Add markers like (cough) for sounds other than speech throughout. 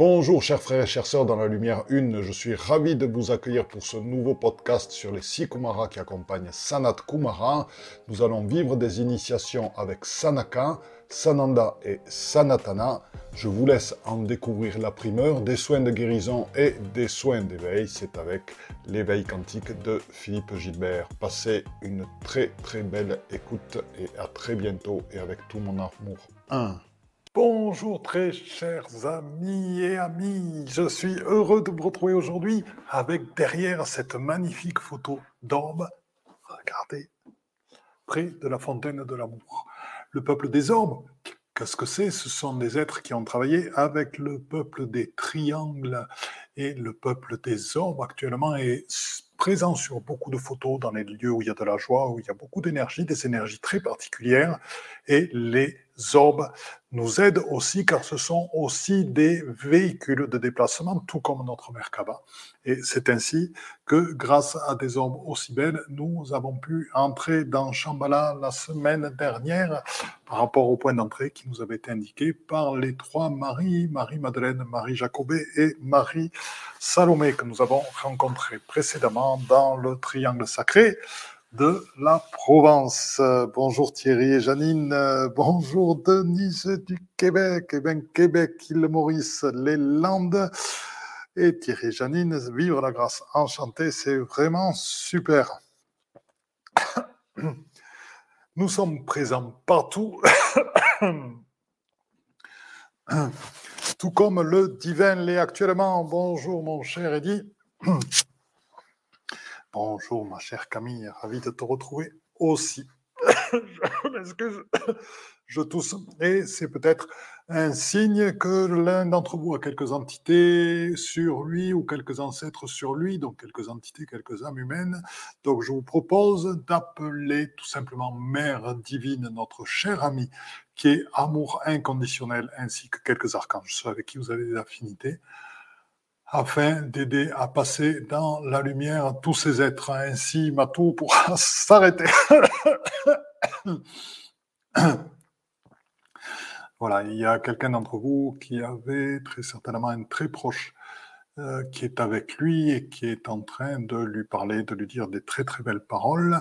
Bonjour chers frères et chères sœurs dans la lumière une, je suis ravi de vous accueillir pour ce nouveau podcast sur les six Kumaras qui accompagnent Sanat Kumara. Nous allons vivre des initiations avec Sanaka, Sananda et Sanatana. Je vous laisse en découvrir la primeur des soins de guérison et des soins d'éveil. C'est avec l'éveil quantique de Philippe Gilbert. Passez une très très belle écoute et à très bientôt et avec tout mon amour. 1. Bonjour très chers amis et amis, je suis heureux de vous retrouver aujourd'hui avec derrière cette magnifique photo d'orbe, regardez, près de la fontaine de l'amour. Le peuple des orbes, qu'est-ce que c'est? Ce sont des êtres qui ont travaillé avec le peuple des triangles. Et le peuple des orbes actuellement est présent sur beaucoup de photos dans les lieux où il y a de la joie, où il y a beaucoup d'énergie, des énergies très particulières. Et les orbes nous aident aussi car ce sont aussi des véhicules de déplacement, tout comme notre Merkaba. Et c'est ainsi que, grâce à des orbes aussi belles, nous avons pu entrer dans Shambhala la semaine dernière par rapport au point d'entrée qui nous avait été indiqué par les trois Marie, Marie-Madeleine, Marie-Jacobé et Marie-Salomé que nous avons rencontrés précédemment dans le triangle sacré de la Provence. Bonjour Thierry et Janine. Bonjour Denise du Québec. Eh bien, Québec, île Maurice, les Landes. Et Thierry et Janine, vivre la grâce. Enchanté, c'est vraiment super. Nous sommes présents partout. Tout comme le divin l'est actuellement. Bonjour mon cher Eddy. Bonjour ma chère Camille, ravi de te retrouver aussi. (coughs) je m'excuse, je tousse. Et c'est peut-être un signe que l'un d'entre vous a quelques entités sur lui ou quelques ancêtres sur lui, donc quelques entités, quelques âmes humaines. Donc je vous propose d'appeler tout simplement Mère divine, notre chère amie, qui est amour inconditionnel, ainsi que quelques archanges, ceux avec qui vous avez des affinités afin d'aider à passer dans la lumière tous ces êtres. Ainsi, Matou pourra (laughs) s'arrêter. (coughs) voilà, il y a quelqu'un d'entre vous qui avait très certainement un très proche euh, qui est avec lui et qui est en train de lui parler, de lui dire des très très belles paroles.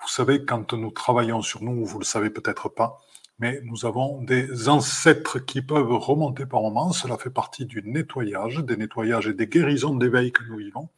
Vous savez, quand nous travaillons sur nous, vous le savez peut-être pas, mais nous avons des ancêtres qui peuvent remonter par moments. Cela fait partie du nettoyage, des nettoyages et des guérisons d'éveil que nous vivons.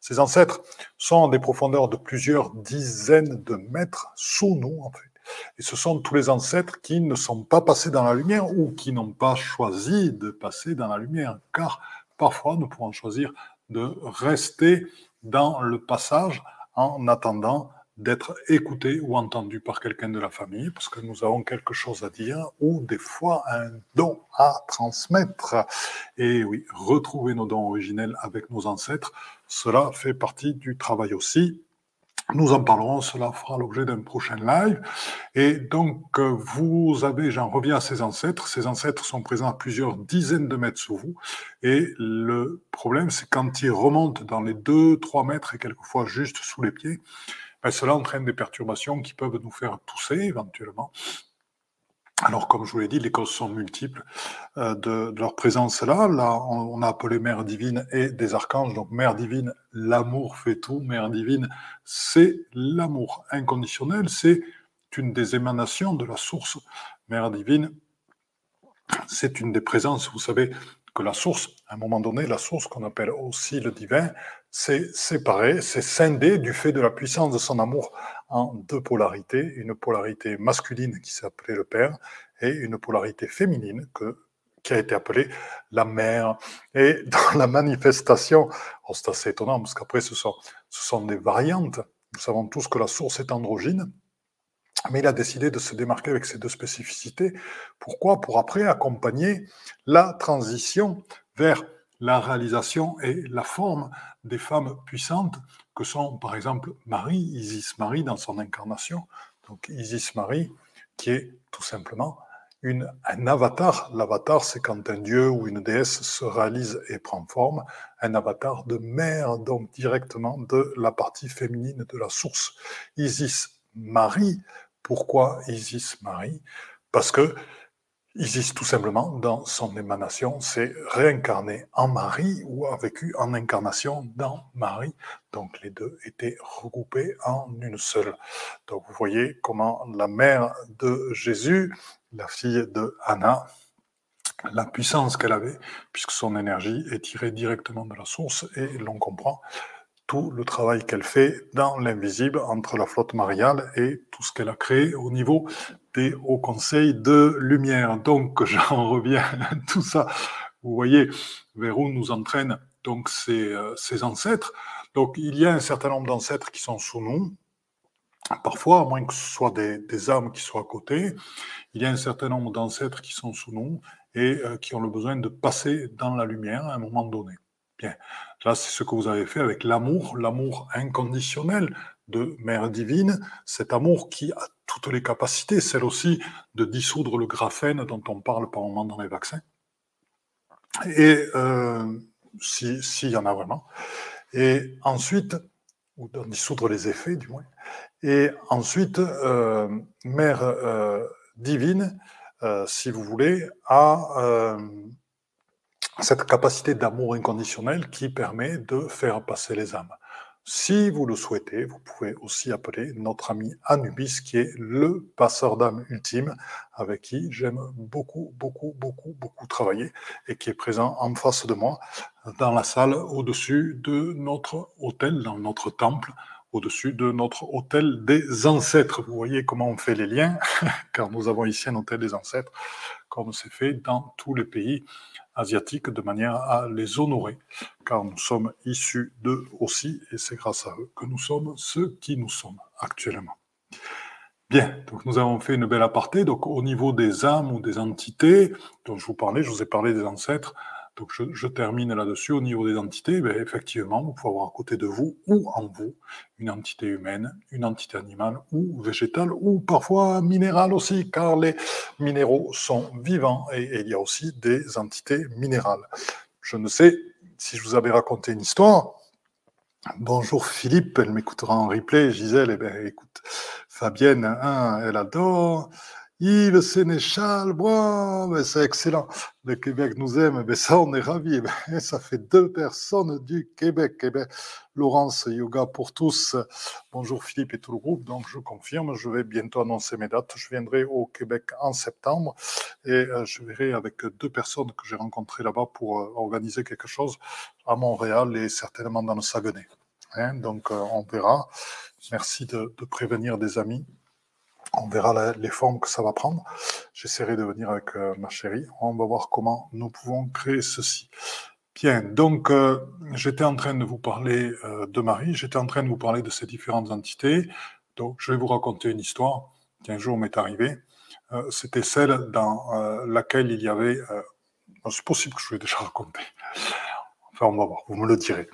Ces ancêtres sont à des profondeurs de plusieurs dizaines de mètres sous nous, en fait. Et ce sont tous les ancêtres qui ne sont pas passés dans la lumière ou qui n'ont pas choisi de passer dans la lumière, car parfois nous pouvons choisir de rester dans le passage en attendant d'être écouté ou entendu par quelqu'un de la famille, parce que nous avons quelque chose à dire, ou des fois un don à transmettre. Et oui, retrouver nos dons originels avec nos ancêtres, cela fait partie du travail aussi. Nous en parlerons, cela fera l'objet d'un prochain live. Et donc, vous avez, j'en reviens à ces ancêtres, ces ancêtres sont présents à plusieurs dizaines de mètres sous vous. Et le problème, c'est quand ils remontent dans les 2-3 mètres et quelquefois juste sous les pieds, ben, cela entraîne des perturbations qui peuvent nous faire tousser éventuellement. Alors, comme je vous l'ai dit, les causes sont multiples euh, de, leur présence là. Là, on, a appelé Mère divine et des archanges. Donc, Mère divine, l'amour fait tout. Mère divine, c'est l'amour inconditionnel. C'est une des émanations de la source. Mère divine, c'est une des présences. Vous savez que la source, à un moment donné, la source qu'on appelle aussi le divin, c'est séparé, c'est scindé du fait de la puissance de son amour en deux polarités, une polarité masculine qui s'appelait le père et une polarité féminine que, qui a été appelée la mère. Et dans la manifestation, oh, c'est assez étonnant parce qu'après ce sont, ce sont des variantes. Nous savons tous que la source est androgyne, mais il a décidé de se démarquer avec ces deux spécificités. Pourquoi? Pour après accompagner la transition vers la réalisation et la forme des femmes puissantes que sont par exemple Marie, Isis Marie dans son incarnation. Donc Isis Marie qui est tout simplement un avatar. L'avatar, c'est quand un dieu ou une déesse se réalise et prend forme. Un avatar de mère, donc directement de la partie féminine de la source. Isis Marie, pourquoi Isis Marie? Parce que Isis, tout simplement, dans son émanation, s'est réincarné en Marie ou a vécu en incarnation dans Marie. Donc les deux étaient regroupés en une seule. Donc vous voyez comment la mère de Jésus, la fille de Anna, la puissance qu'elle avait, puisque son énergie est tirée directement de la source, et l'on comprend tout le travail qu'elle fait dans l'invisible entre la flotte mariale et tout ce qu'elle a créé au niveau des hauts conseils de lumière. Donc (laughs) j'en reviens à tout ça. Vous voyez vers où nous entraînent donc ces, euh, ces ancêtres. Donc il y a un certain nombre d'ancêtres qui sont sous nous, Parfois, à moins que ce soit des, des, âmes qui soient à côté, il y a un certain nombre d'ancêtres qui sont sous nous et euh, qui ont le besoin de passer dans la lumière à un moment donné. Bien, là, c'est ce que vous avez fait avec l'amour, l'amour inconditionnel de Mère divine, cet amour qui a toutes les capacités, celle aussi de dissoudre le graphène dont on parle par moment dans les vaccins. Et euh, s'il si y en a vraiment. Et ensuite, ou de dissoudre les effets du moins. Et ensuite, euh, Mère euh, divine, euh, si vous voulez, a cette capacité d'amour inconditionnel qui permet de faire passer les âmes. Si vous le souhaitez, vous pouvez aussi appeler notre ami Anubis, qui est le passeur d'âme ultime, avec qui j'aime beaucoup, beaucoup, beaucoup, beaucoup travailler, et qui est présent en face de moi, dans la salle au-dessus de notre hôtel, dans notre temple, au-dessus de notre hôtel des ancêtres. Vous voyez comment on fait les liens, (laughs) car nous avons ici un hôtel des ancêtres, comme c'est fait dans tous les pays asiatiques, de manière à les honorer, car nous sommes issus d'eux aussi, et c'est grâce à eux que nous sommes ceux qui nous sommes actuellement. Bien, donc nous avons fait une belle aparté. Donc au niveau des âmes ou des entités dont je vous parlais, je vous ai parlé des ancêtres, donc je, termine là-dessus. Au niveau des entités, ben, effectivement, vous pouvez avoir à côté de vous ou en vous une entité humaine, une entité animale ou végétale ou parfois minérale aussi, car les minéraux sont vivants et, il y a aussi des entités minérales. Je ne sais si je vous avais raconté une histoire. Bonjour Philippe, elle m'écoutera en replay. Gisèle, eh ben, écoute, Fabienne, hein, elle adore. Yves Sénéchal, c'est excellent. Le Québec nous aime, mais ça, on est ravis. Ben, ça fait deux personnes du Québec. Eh ben, Laurence, Yoga pour tous. Bonjour Philippe et tout le groupe. Donc, je confirme, je vais bientôt annoncer mes dates. Je viendrai au Québec en septembre et euh, je verrai avec deux personnes que j'ai rencontrées là-bas pour euh, organiser quelque chose à Montréal et certainement dans le Saguenay. Hein, donc, euh, on verra. Merci de prévenir des amis. On verra les formes que ça va prendre. J'essaierai de venir avec euh, ma chérie. On va voir comment nous pouvons créer ceci. Bien, donc euh, j'étais en train de vous parler euh, de Marie, j'étais en train de vous parler de ces différentes entités. Donc je vais vous raconter une histoire qui un jour m'est arrivée. C'était celle dans laquelle il y avait... C'est possible que je vous l'ai déjà raconté. Enfin, on va voir, vous me le direz.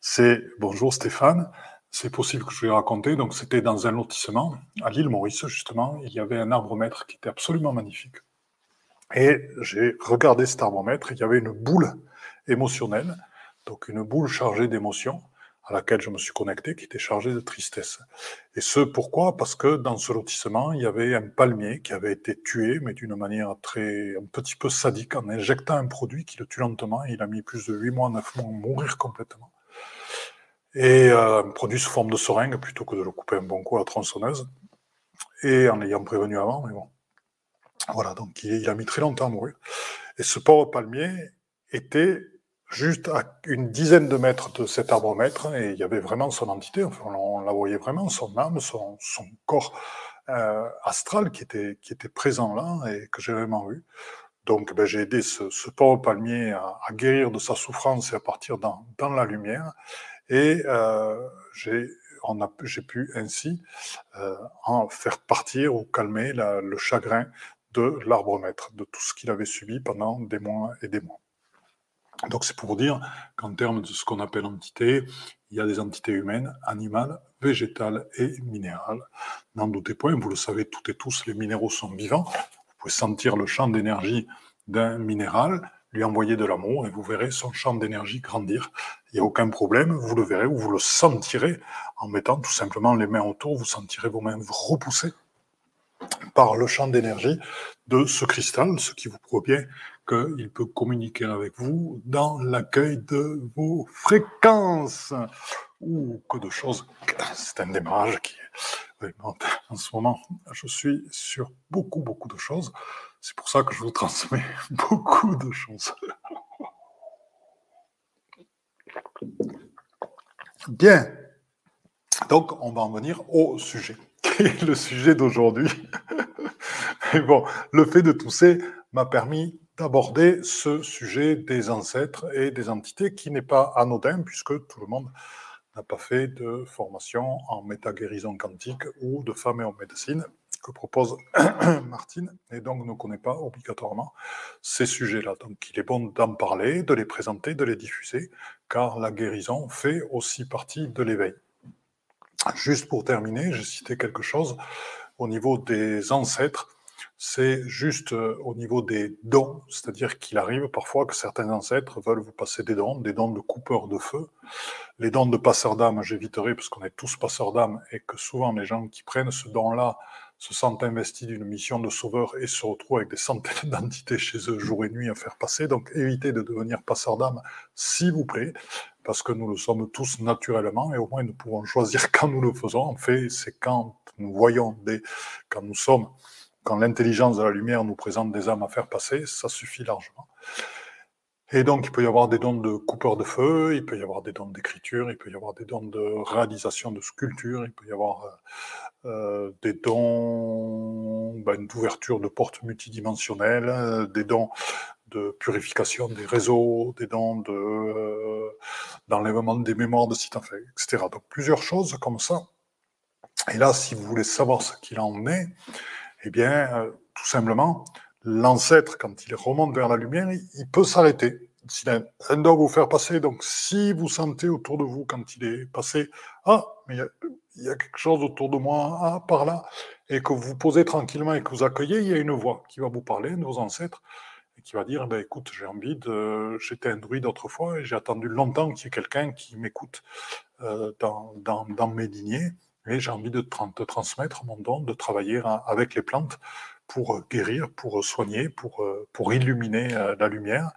C'est Bonjour Stéphane. C'est possible que je l'ai raconté. Donc, c'était dans un lotissement à l'île Maurice, justement. Il y avait un arbre-mètre qui était absolument magnifique. Et j'ai regardé cet arbre-mètre. Il y avait une boule émotionnelle, donc une boule chargée d'émotions à laquelle je me suis connecté, qui était chargée de tristesse. Et ce, pourquoi? Parce que dans ce lotissement, il y avait un palmier qui avait été tué, mais d'une manière très, un petit peu sadique, en injectant un produit qui le tue lentement. Il a mis plus de 8 mois, 9 mois à mourir complètement et euh, produit sous forme de seringue plutôt que de le couper un bon coup à la tronçonneuse, et en l'ayant prévenu avant, mais bon. Voilà, donc il, a mis très longtemps à mourir. Et ce pauvre palmier était juste à une dizaine de mètres de cet arbre-mètre, et il y avait vraiment son entité, enfin, on, la voyait vraiment, son âme, son, son corps euh, astral qui était, qui était présent là, et que j'ai vraiment vu. Donc ben, j'ai aidé ce, ce, pauvre palmier à, à, guérir de sa souffrance et à partir dans, dans la lumière. Et euh, j'ai pu ainsi euh, en faire partir ou calmer le chagrin de l'arbre-maître, de tout ce qu'il avait subi pendant des mois et des mois. Donc c'est pour dire qu'en termes de ce qu'on appelle entité, il y a des entités humaines, animales, végétales et minérales. N'en doutez point, vous le savez toutes et tous, les minéraux sont vivants. Vous pouvez sentir le champ d'énergie d'un minéral, lui envoyer de l'amour et vous verrez son champ d'énergie grandir. Il n'y a aucun problème, vous le verrez ou vous le sentirez en mettant tout simplement les mains autour, vous sentirez vos mains vous repousser par le champ d'énergie de ce cristal, ce qui vous prouve bien qu'il peut communiquer avec vous dans l'accueil de vos fréquences. Ou que de choses. C'est un démarrage qui est (laughs) en ce moment, je suis sur beaucoup, beaucoup de choses. C'est pour ça que je vous transmets (laughs) beaucoup de choses. (laughs) Bien. Donc, on va en venir au sujet, (laughs) qui est le sujet d'aujourd'hui. (laughs) Bon, le fait de tousser m'a permis d'aborder ce sujet des ancêtres et des entités qui n'est pas anodin puisque tout le monde n'a pas fait de formation en méta-guérison quantique ou de femme et en médecine que propose (clears throat) Martine et donc ne connaît pas obligatoirement ces sujets-là. Donc il est bon d'en parler, de les présenter, de les diffuser car la guérison fait aussi partie de l'éveil. Juste pour terminer, j'ai cité quelque chose au niveau des ancêtres c'est juste euh, au niveau des dons, c'est-à-dire qu'il arrive parfois que certains ancêtres veulent vous passer des dons, des dons de coupeurs de feu. Les dons de passeurs d'âme, j'éviterai parce qu'on est tous passeurs d'âme et que souvent les gens qui prennent ce don-là se sentent investis d'une mission de sauveur et se retrouvent avec des centaines (laughs) d'entités chez eux jour et nuit à faire passer. Donc évitez de devenir passeur d'âme, s'il vous plaît, parce que nous le sommes tous naturellement et au moins nous pouvons choisir (laughs) quand nous le faisons. En fait, c'est quand nous voyons des, quand nous sommes quand l'intelligence de la lumière nous présente des âmes à faire passer, ça suffit largement. Et donc, il peut y avoir des dons de coupeur de feu, il peut y avoir des dons d'écriture, il peut y avoir des dons de réalisation de sculpture, il peut y avoir euh, euh, des dons ben, d'ouverture de portes multidimensionnelles, euh, des dons de purification des réseaux, des dons de, d'enlèvement des mémoires de sites fait, etc. Donc, plusieurs choses comme ça. Et là, si vous voulez savoir ce qu'il en est, eh bien, euh, tout simplement, l'ancêtre, quand il remonte vers la lumière, il, peut s'arrêter. S'il un vous faire passer, donc si vous sentez autour de vous, quand il est passé, ah, mais il y, a, quelque chose autour de moi, ah, par là, et que vous posez tranquillement et que vous accueillez, il y a une voix qui va vous parler, de vos ancêtres, et qui va dire, ben, écoute, j'ai envie de... J'étais un druide autrefois et j'ai attendu longtemps qu'il y ait quelqu'un qui m'écoute euh, dans, dans, mes lignées et j'ai envie de transmettre mon don, de travailler avec les plantes pour euh, guérir, pour euh, soigner, pour, euh, pour illuminer la lumière.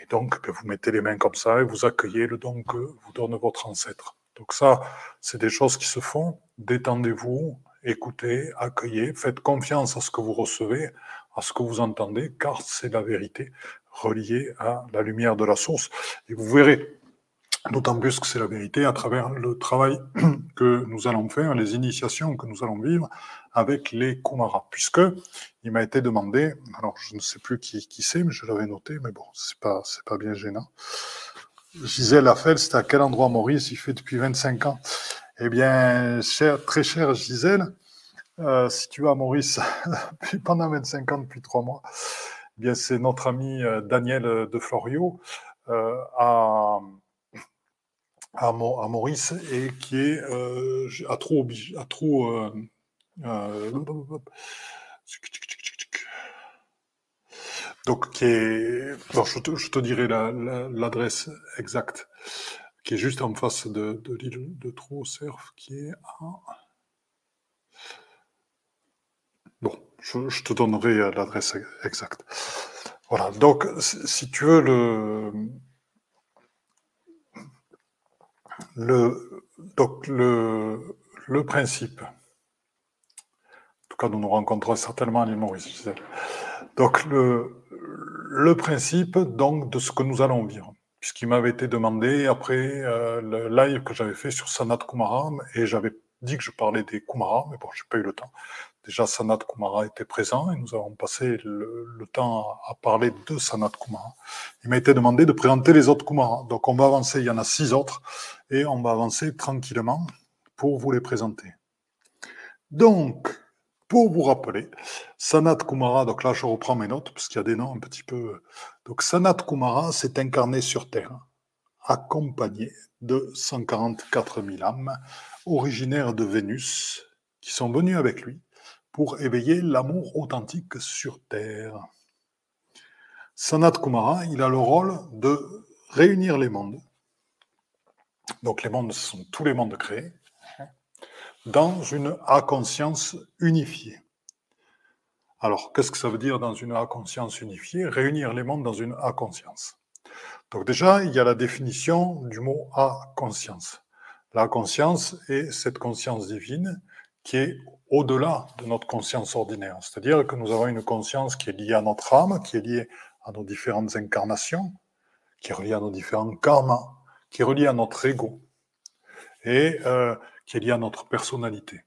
Et donc, ben, vous mettez les mains comme ça et vous accueillez le don que vous donne votre ancêtre. Donc ça, c'est des choses qui se font. Détendez-vous, écoutez, accueillez, faites confiance à ce que vous recevez, à ce que vous entendez, car c'est la vérité reliée à la lumière de la source. Et vous verrez, D'autant plus que c'est la vérité à travers le travail (clears throat) que nous allons faire, les initiations que nous allons vivre avec les Kumara. Puisque il m'a été demandé, alors je ne sais plus qui, qui c'est, mais je l'avais noté, mais bon, c'est pas, pas bien gênant. Gisèle Affel, c'est à quel endroit Maurice Il fait depuis 25 ans? Eh bien, cher, très cher Gisèle, euh, si tu vas à Maurice (laughs) pendant 25 ans, depuis 3 mois, eh bien c'est notre ami euh, Daniel de Florio euh, à à, Maurice et qui est euh, à trop à euh, euh, donc qui est je, te, je, te, dirai l'adresse exacte qui est juste en face de, l'île de Trou-Cerf qui est à bon je, je te donnerai l'adresse exacte. Voilà donc si tu veux le le, donc le, principe, en tout cas nous nous rencontrons certainement à donc le, principe de ce que nous allons vivre, puisqu'il m'avait été demandé après euh, le live que j'avais fait sur Sanat Kumara, et j'avais dit que je parlais des Kumara, mais bon, j'ai pas eu le temps. Déjà, Sanat Kumara était présent et nous avons passé le, temps à, parler de Sanat Kumara. Il m'a été demandé de présenter les autres Kumara. Donc, on va avancer. Il y en a six autres et on va avancer tranquillement pour vous les présenter. Donc, pour vous rappeler, Sanat Kumara, donc là je reprends mes notes parce qu'il y a des noms un petit peu. Donc Sanat Kumara s'est incarné sur Terre, accompagné de 144 000 âmes originaires de Vénus qui sont venues avec lui pour éveiller l'amour authentique sur Terre. Sanat Kumara, il a le rôle de réunir les mondes. Donc les mondes, ce sont tous les mondes créés, dans une A-conscience unifiée. Alors, qu'est-ce que ça veut dire dans une A-conscience unifiée? Réunir les mondes dans une A-conscience. Donc déjà, il y a la définition du mot A-conscience. La conscience est cette conscience divine qui est au-delà de notre conscience ordinaire. C'est-à-dire que nous avons une conscience qui est liée à notre âme, qui est liée à nos différentes incarnations, qui est reliée à nos différents karmas, qui est reliée à notre ego et euh, qui est liée à notre personnalité.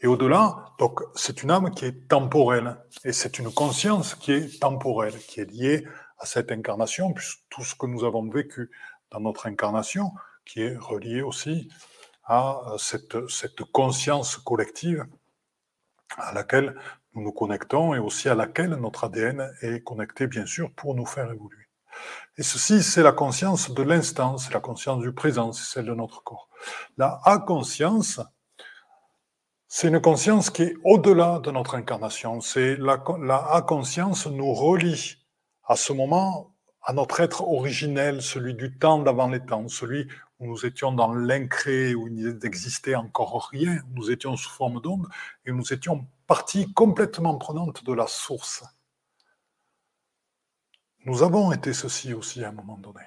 Et au-delà, donc c'est une âme qui est temporelle et c'est une conscience qui est temporelle, qui est liée à cette incarnation, puisque tout ce que nous avons vécu dans notre incarnation, qui est relié aussi à euh, cette, conscience collective à laquelle nous nous connectons et aussi à laquelle notre ADN est connecté, bien sûr, pour nous faire évoluer. Et ceci, c'est la conscience de l'instant, c'est la conscience du présent, c'est celle de notre corps. La A-conscience, c'est une conscience qui est au-delà de notre incarnation. C'est la, A-conscience nous relie à ce moment à notre être originel, celui du temps d'avant les temps, celui où nous étions dans l'incré, où il n'existait encore rien, nous étions sous forme d'onde, et nous étions partie complètement prenante de la source. Nous avons été ceci aussi à un moment donné.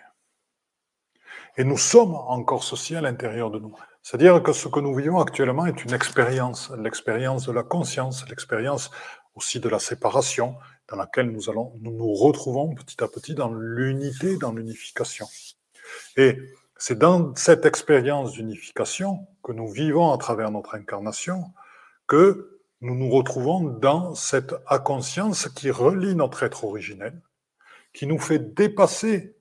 Et nous sommes encore ceci à l'intérieur de nous. C'est-à-dire que ce que nous vivons actuellement est une expérience, l'expérience de la conscience, l'expérience aussi de la séparation, dans laquelle nous allons, nous nous retrouvons petit à petit dans l'unité, dans l'unification. Et c'est dans cette expérience d'unification que nous vivons à travers notre incarnation que nous nous retrouvons dans cette inconscience qui relie notre être originel, qui nous fait dépasser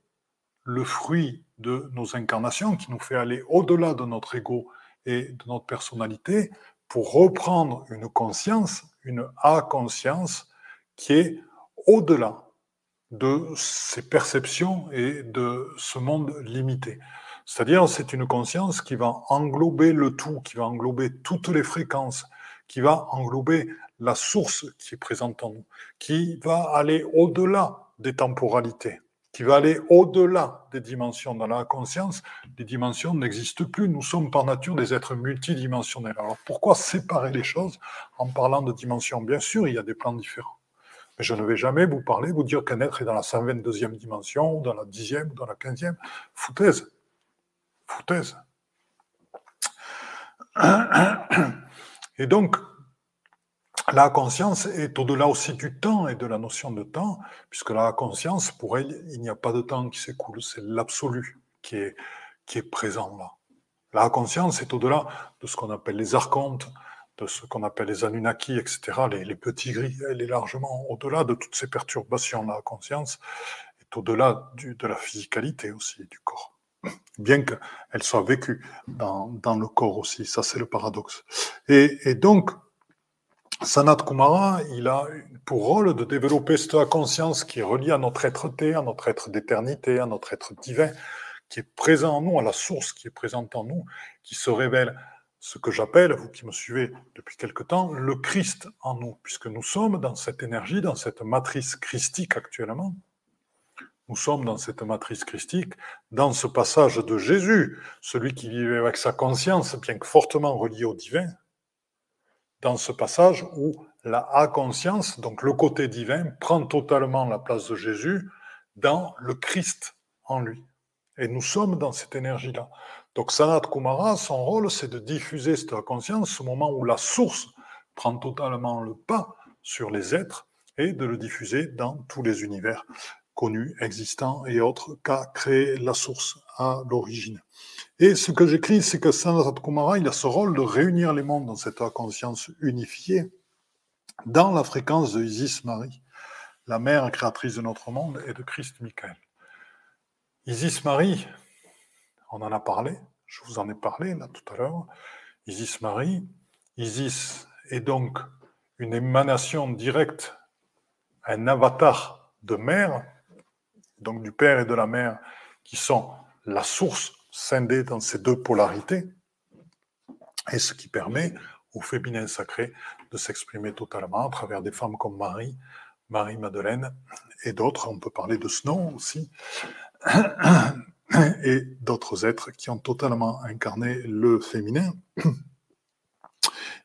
le fruit de nos incarnations, qui nous fait aller au-delà de notre ego et de notre personnalité pour reprendre une conscience, une A-conscience qui est au-delà de ces perceptions et de ce monde limité. C'est-à-dire, c'est une conscience qui va englober le tout, qui va englober toutes les fréquences, qui va englober la source qui est présente en nous, qui va aller au-delà des temporalités, qui va aller au-delà des dimensions. Dans la conscience, les dimensions n'existent plus. Nous sommes par nature des êtres multidimensionnels. Alors pourquoi séparer les choses en parlant de dimensions? Bien sûr, il y a des plans différents. Mais je ne vais jamais vous parler, vous dire qu'un être est dans la 122e dimension, dans la 10e, dans la 15e. Foutaise foutaise. Et donc, la conscience est au-delà aussi du temps et de la notion de temps, puisque la conscience, pour elle, il n'y a pas de temps qui s'écoule, c'est l'absolu qui est, qui est présent là. La conscience est au-delà de ce qu'on appelle les archontes, de ce qu'on appelle les Anunnaki, etc., les, les petits gris, elle est largement au-delà de toutes ces perturbations. La conscience est au-delà de la physicalité aussi du corps bien qu'elle soit vécue dans, dans, le corps aussi. Ça, c'est le paradoxe. Et, donc, Sanat Kumara, il a pour rôle de développer cette conscience qui est reliée à notre être-té, à notre être d'éternité, à notre être divin, qui est présent en nous, à la source qui est présente en nous, qui se révèle ce que j'appelle, vous qui me suivez depuis quelque temps, le Christ en nous, puisque nous sommes dans cette énergie, dans cette matrice christique actuellement, nous sommes dans cette matrice christique, dans ce passage de Jésus, celui qui vivait avec sa conscience, bien que fortement relié au divin, dans ce passage où la A-conscience, donc le côté divin, prend totalement la place de Jésus dans le Christ en lui. Et nous sommes dans cette énergie-là. Donc Sanat Kumara, son rôle, c'est de diffuser cette conscience, ce moment où la source prend totalement le pas sur les êtres, et de le diffuser dans tous les univers connus, existants et autres qu'a créé la source à l'origine. Et ce que j'écris, c'est que Sanat Kumara, il a ce rôle de réunir les mondes dans cette conscience unifiée, dans la fréquence de Isis Marie, la mère créatrice de notre monde et de Christ Michael. Isis Marie, on en a parlé, je vous en ai parlé là tout à l'heure. Isis Marie, Isis est donc une émanation directe, un avatar de mère, donc du père et de la mère, qui sont la source scindée dans ces deux polarités, et ce qui permet au féminin sacré de s'exprimer totalement à travers des femmes comme Marie, Marie-Madeleine et d'autres. On peut parler de Snow aussi, (coughs) et d'autres êtres qui ont totalement incarné le féminin, (coughs)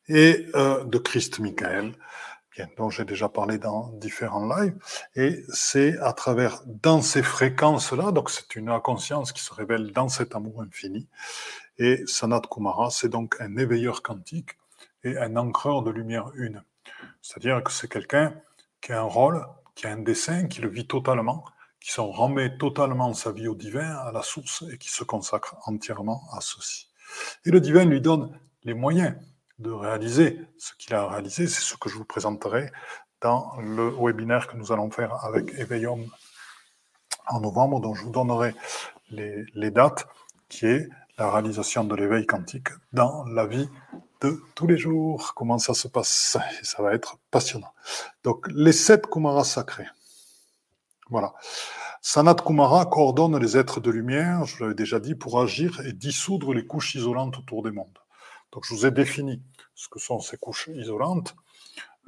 et euh, de Christ Michael, dont j'ai déjà parlé dans différents lives, et c'est à travers, dans ces fréquences-là, donc c'est une conscience qui se révèle dans cet amour infini, et Sanat Kumara, c'est donc un éveilleur quantique et un ancreur de lumière une. C'est-à-dire que c'est quelqu'un qui a un rôle, qui a un dessin, qui le vit totalement, qui s'en remet totalement sa vie au divin, à la source, et qui se consacre entièrement à ceci. Et le divin lui donne les moyens de réaliser ce qu'il a réalisé. C'est ce que je vous présenterai dans le webinaire que nous allons faire avec Éveillum en novembre, dont je vous donnerai les, dates, qui est la réalisation de l'éveil quantique dans la vie de tous les jours. Comment ça se passe? Ça va être passionnant. Donc, les sept Kumaras sacrés. Voilà. Sanat Kumara coordonne les êtres de lumière, je l'avais déjà dit, pour agir et dissoudre les couches isolantes autour des mondes. Donc, je vous ai défini ce que sont ces couches isolantes.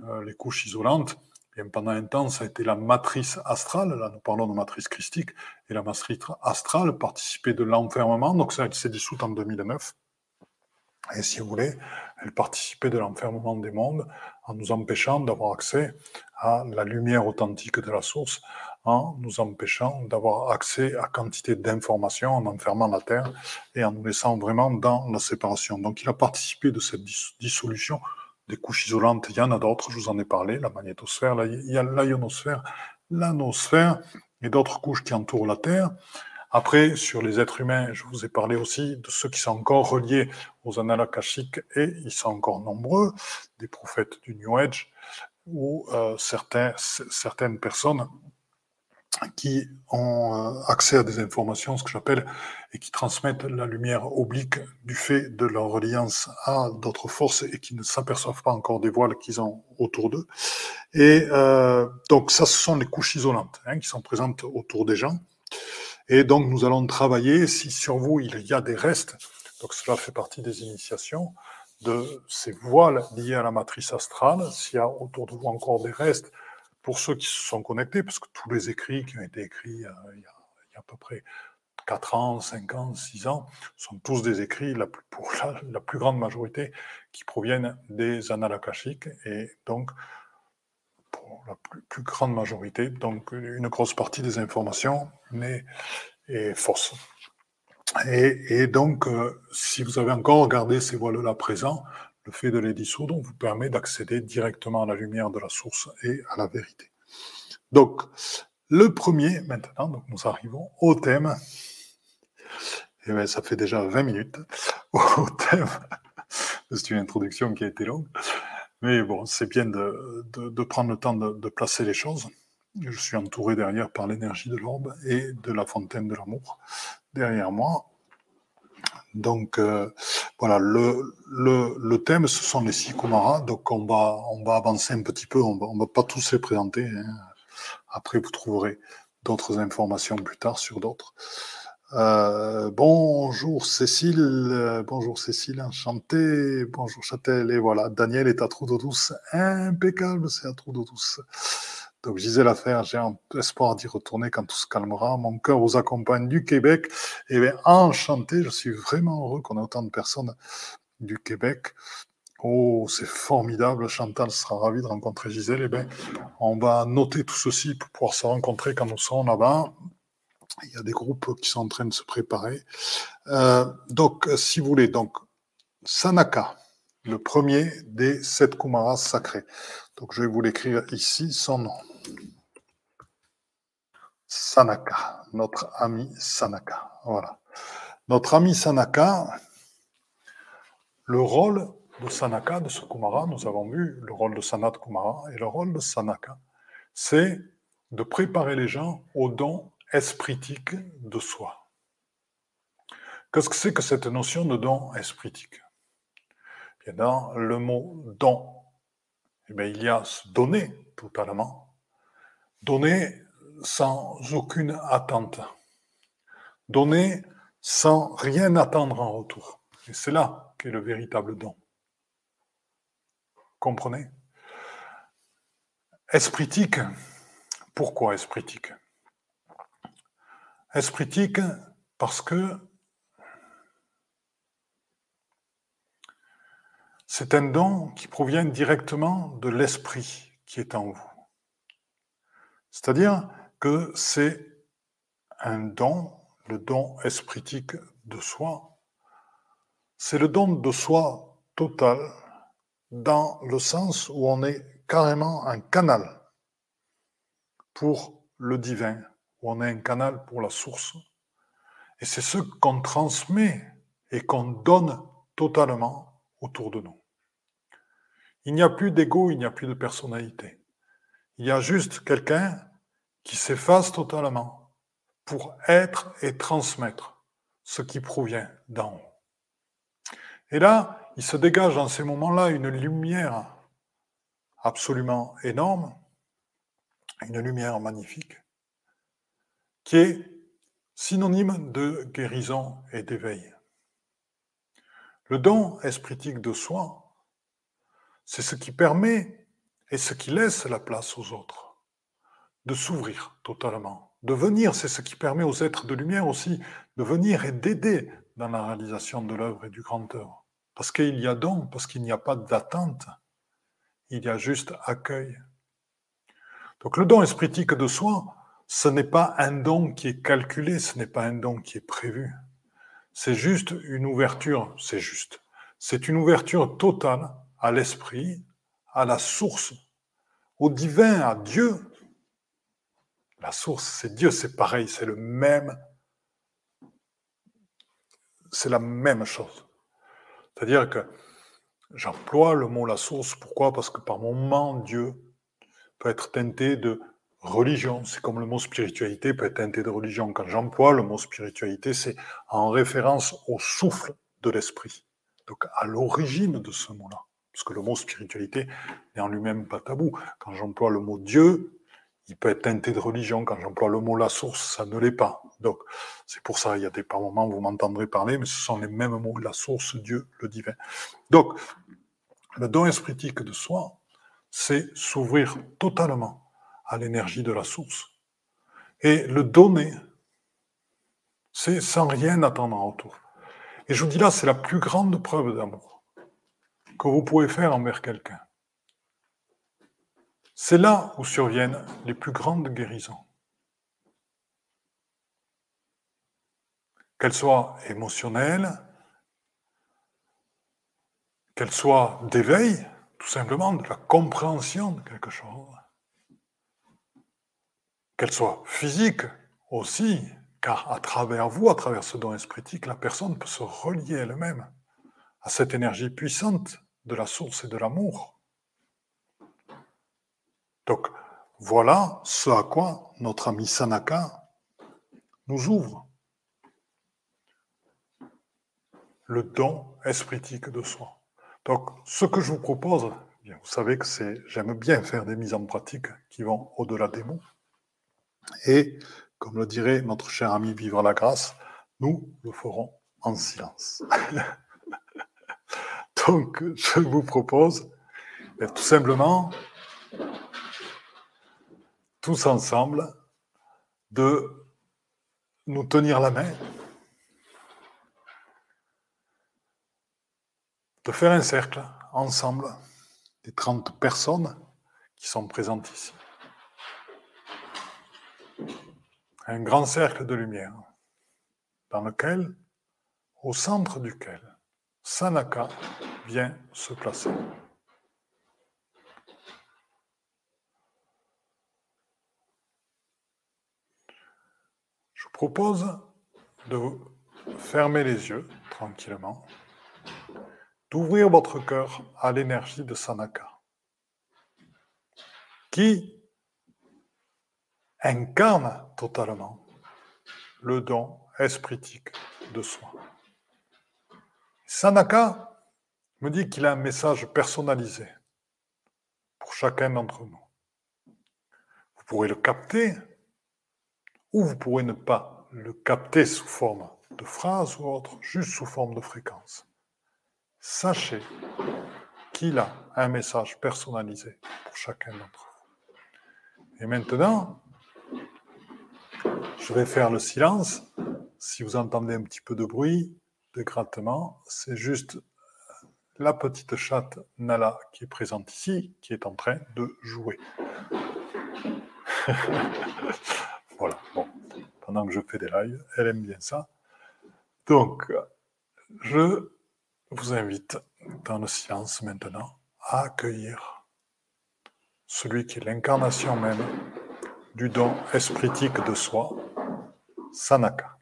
Euh, les couches isolantes, bien, pendant un temps, ça a été la matrice astrale. Là, nous parlons de matrice christique. Et la matrice astrale participait de l'enfermement. Donc, ça s'est dissoute en 2009. Et si vous voulez, elle participait de l'enfermement des mondes en nous empêchant d'avoir accès à la lumière authentique de la source, en nous empêchant d'avoir accès à quantité d'informations, en enfermant la Terre et en nous laissant vraiment dans la séparation. Donc il a participé de cette dissolution des couches isolantes. Il y en a d'autres, je vous en ai parlé, la magnétosphère, il y a l'ionosphère, l'anosphère et d'autres couches qui entourent la Terre. Après, sur les êtres humains, je vous ai parlé aussi de ceux qui sont encore reliés aux annales akashiques, et ils sont encore nombreux, des prophètes du New Age, ou euh, certaines personnes qui ont euh, accès à des informations, ce que j'appelle, et qui transmettent la lumière oblique du fait de leur reliance à d'autres forces et qui ne s'aperçoivent pas encore des voiles qu'ils ont autour d'eux. Et euh, donc ça, ce sont les couches isolantes hein, qui sont présentes autour des gens. Et donc nous allons travailler, si sur vous il y a des restes, donc cela fait partie des initiations, de ces voiles liées à la matrice astrale, s'il y a autour de vous encore des restes, pour ceux qui se sont connectés, parce que tous les écrits qui ont été écrits euh, il, y a, à peu près 4 ans, 5 ans, 6 ans, sont tous des écrits, la pour la, plus grande majorité, qui proviennent des annales akashiques, et donc, la plus, grande majorité, donc une grosse partie des informations est fausse. Et, donc, euh, si vous avez encore gardé ces voiles-là présents, le fait de les dissoudre vous permet d'accéder directement à la lumière de la source et à la vérité. Donc, le premier, maintenant, donc nous arrivons au thème. Et eh bien, ça fait déjà 20 minutes (laughs) au thème. C'est une introduction qui a été longue. Mais bon, c'est bien de, de, prendre le temps de, placer les choses. Je suis entouré derrière par l'énergie de l'orbe et de la fontaine de l'amour derrière moi. Donc euh, voilà, le, le, le, thème, ce sont les six Kumaras. Donc on va, on va avancer un petit peu, on va, on va pas tous les présenter. Hein. Après, vous trouverez d'autres informations plus tard sur d'autres. Euh, bonjour Cécile, bonjour Cécile, enchanté, bonjour Châtel, et voilà, Daniel est à Trou d'eau douce, impeccable, c'est à Trou d'eau douce. Donc, je disais l'affaire, j'ai espoir d'y retourner quand tout se calmera. Mon cœur vous accompagne du Québec. Et bien, enchanté, je suis vraiment heureux qu'on ait autant de personnes du Québec. Oh, c'est formidable. Chantal sera ravie de rencontrer Gisèle. Eh bien, on va noter tout ceci pour pouvoir se rencontrer quand nous serons là-bas. Il y a des groupes qui sont en train de se préparer. Euh, donc, si vous voulez, donc, Sanaka, le premier des sept Kumaras sacrés. Donc, je vais vous l'écrire ici, son nom. Sanaka, notre ami Sanaka. Voilà. Notre ami Sanaka, le rôle de Sanaka, de ce Kumara, nous avons vu le rôle de Sanat Kumara et le rôle de Sanaka, c'est de préparer les gens au don espritique de soi. Qu'est-ce que c'est que cette notion de don espritique? Bien, Dans le mot don, eh il y a se donner totalement, donner sans aucune attente. Donner sans rien attendre en retour. Et c'est là qu'est le véritable don. Comprenez? Espritique, pourquoi espritique? Espritique parce que c'est un don qui provient directement de l'esprit qui est en vous. C'est-à-dire que c'est un don, le don espritique de soi. C'est le don de soi total dans le sens où on est carrément un canal pour le divin, on est un canal pour la source. Et c'est ce qu'on transmet et qu'on donne totalement autour de nous. Il n'y a plus d'ego, il n'y a plus de personnalité. Il y a juste quelqu'un qui s'efface totalement pour être et transmettre ce qui provient d'en haut. Et là, il se dégage dans ces moments-là une lumière absolument énorme, une lumière magnifique, qui est synonyme de guérison et d'éveil. Le don espritique de soi, c'est ce qui permet et ce qui laisse la place aux autres de s'ouvrir totalement. De venir, c'est ce qui permet aux êtres de lumière aussi de venir et d'aider dans la réalisation de l'œuvre et du grand œuvre. Parce qu'il y a don, parce qu'il n'y a pas d'attente, il y a juste accueil. Donc le don espritique de soi, ce n'est pas un don qui est calculé, ce n'est pas un don qui est prévu. C'est juste une ouverture, c'est juste. C'est une ouverture totale à l'esprit, à la source, au divin, à Dieu. La source, c'est Dieu, c'est pareil, c'est le même. C'est la même chose. C'est-à-dire que j'emploie le mot la source, pourquoi? Parce que par moment, Dieu peut être teinté de religion. C'est comme le mot spiritualité peut être teinté de religion. Quand j'emploie le mot spiritualité, c'est en référence au souffle de l'esprit. Donc à l'origine de ce mot-là. Parce que le mot spiritualité n'est en lui-même pas tabou. Quand j'emploie le mot Dieu, il peut être teinté de religion. Quand j'emploie le mot la source, ça ne l'est pas. Donc c'est pour ça, il y a des par moments vous m'entendrez parler, mais ce sont les mêmes mots, la source, Dieu, le divin. Donc, le don espritique de soi, c'est s'ouvrir totalement à l'énergie de la source. Et le donner, c'est sans rien attendre en retour. Et je vous dis là, c'est la plus grande preuve d'amour que vous pouvez faire envers quelqu'un. C'est là où surviennent les plus grandes guérisons. Qu'elles soient émotionnelles, qu'elles soient d'éveil, tout simplement de la compréhension de quelque chose, qu'elle soit physique aussi, car à travers vous, à travers ce don espritique, la personne peut se relier elle-même à cette énergie puissante de la source et de l'amour. Donc, voilà ce à quoi notre ami Sanaka nous ouvre. Le don espritique de soi. Donc, ce que je vous propose, eh vous savez que c'est, j'aime bien faire des mises en pratique qui vont au-delà des mots. Et, comme le dirait notre cher ami Vivre la Grâce, nous le ferons en silence. (laughs) Donc, je vous propose tout simplement, tous ensemble, de nous tenir la main, de faire un cercle ensemble des 30 personnes qui sont présentes ici. Un grand cercle de lumière, dans lequel, au centre duquel, Sanaka vient se placer. Je vous propose de fermer les yeux tranquillement, d'ouvrir votre cœur à l'énergie de Sanaka, qui incarne totalement le don espritique de soi. Sanaka me dit qu'il a un message personnalisé pour chacun d'entre nous. Vous pourrez le capter ou vous pourrez ne pas le capter sous forme de phrase ou autre, juste sous forme de fréquence. Sachez qu'il a un message personnalisé pour chacun d'entre vous. Et maintenant, je vais faire le silence. Si vous entendez un petit peu de bruit, de grattement, c'est juste la petite chatte Nala qui est présente ici, qui est en train de jouer. (laughs) voilà, bon, pendant que je fais des lives, elle aime bien ça. Donc, je vous invite dans le silence maintenant à accueillir celui qui est l'incarnation même du don espritique de soi, Sanaka.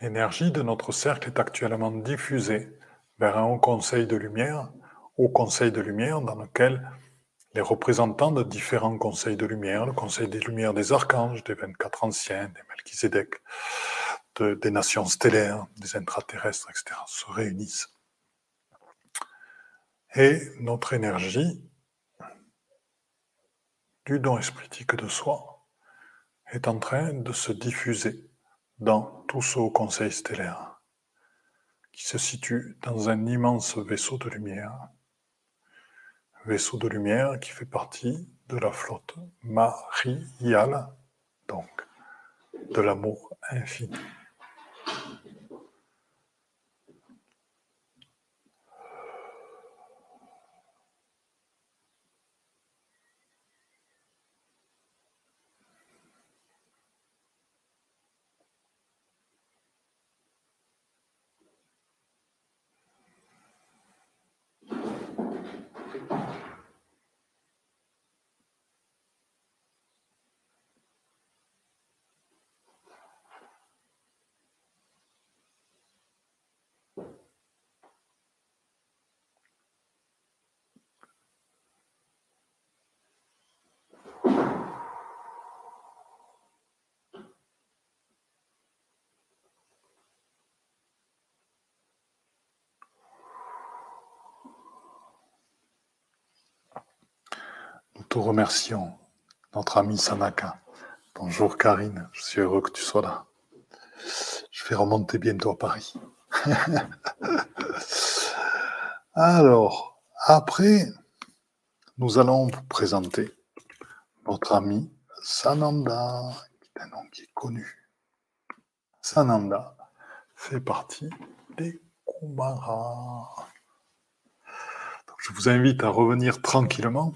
L'énergie de notre cercle est actuellement diffusée vers un haut conseil de lumière, haut conseil de lumière dans lequel les représentants de différents conseils de lumière, le conseil des lumières des archanges, des 24 anciens, des Melchizedek, des nations stellaires, des intraterrestres, etc., se réunissent. Et notre énergie du don espritique de soi est en train de se diffuser dans tout ce conseil stellaire, qui se situe dans un immense vaisseau de lumière. Vaisseau de lumière qui fait partie de la flotte mariale, donc de l'amour infini. Remercions notre ami Sanaka. Bonjour Karine, je suis heureux que tu sois là. Je vais remonter bientôt à Paris. (laughs) Alors, après, nous allons vous présenter notre ami Sananda, qui est un nom qui est connu. Sananda fait partie des Kumara. je vous invite à revenir tranquillement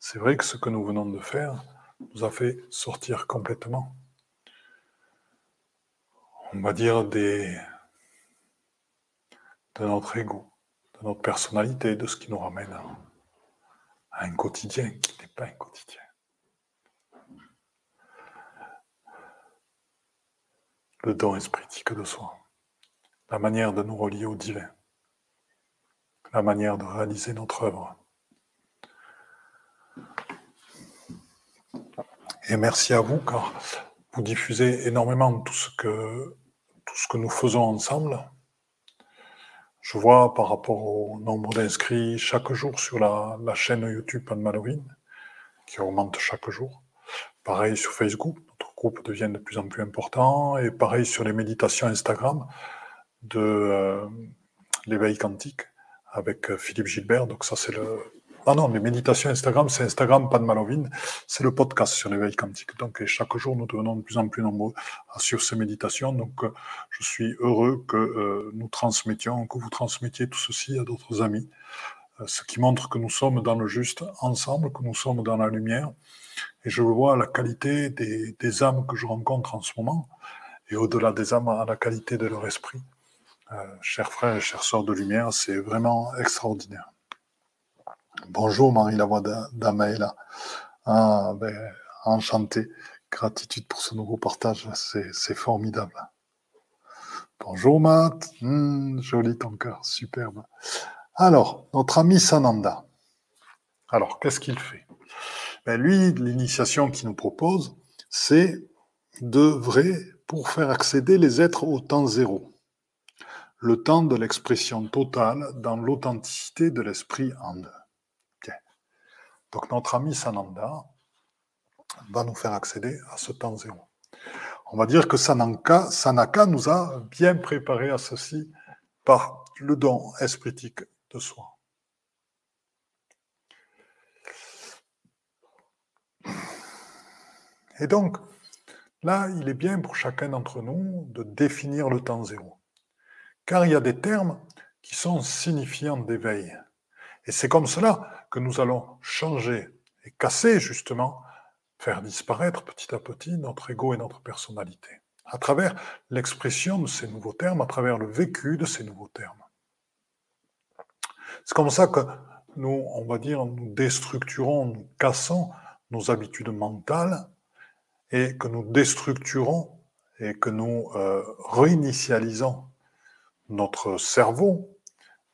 c'est vrai que ce que nous venons de faire nous a fait sortir complètement, on va dire, de notre ego, de notre personnalité, de ce qui nous ramène à, un quotidien qui n'est pas un quotidien. Le don espritique de soi, la manière de nous relier au divin, la manière de réaliser notre œuvre Et merci à vous car vous diffusez énormément tout ce que, tout ce que nous faisons ensemble. Je vois par rapport au nombre d'inscrits chaque jour sur la, chaîne YouTube Anne Malouine, qui augmente chaque jour. Pareil sur Facebook, notre groupe devient de plus en plus important. Et pareil sur les méditations Instagram de euh, l'éveil quantique avec Philippe Gilbert. Donc ça, c'est le ah non, les méditations Instagram, c'est Instagram, pas de Malovine. C'est le podcast sur l'éveil quantique. Donc, chaque jour, nous devenons de plus en plus nombreux sur ces méditations. Donc, euh, je suis heureux que euh, nous transmettions, que vous transmettiez tout ceci à d'autres amis. Euh, ce qui montre que nous sommes dans le juste ensemble, que nous sommes dans la lumière. Et je vois la qualité des, des âmes que je rencontre en ce moment. Et au-delà des âmes, à la qualité de leur esprit. chers frères et chères sœurs de lumière, c'est vraiment extraordinaire. Bonjour Marie Lavoie d'Amaela. Ah, ben, enchanté. Gratitude pour ce nouveau partage, c'est formidable. Bonjour Matt, hmm, joli ton cœur, superbe. Alors, notre ami Sananda. Alors, qu'est-ce qu'il fait? Ben, Lui, l'initiation qu'il nous propose, c'est de vrai pour faire accéder les êtres au temps zéro. Le temps de l'expression totale dans l'authenticité de l'esprit en eux. Donc notre ami Sananda va nous faire accéder à ce temps zéro. On va dire que Sanaka nous a bien préparé à ceci par le don espritique de soi. Et donc, là, il est bien pour chacun d'entre nous de définir le temps zéro. Car il y a des termes qui sont signifiants d'éveil. Et c'est comme cela que nous allons changer et casser justement, faire disparaître petit à petit notre ego et notre personnalité, à travers l'expression de ces nouveaux termes, à travers le vécu de ces nouveaux termes. C'est comme ça que nous, on va dire, nous déstructurons, nous cassons nos habitudes mentales et que nous déstructurons et que nous euh, réinitialisons notre cerveau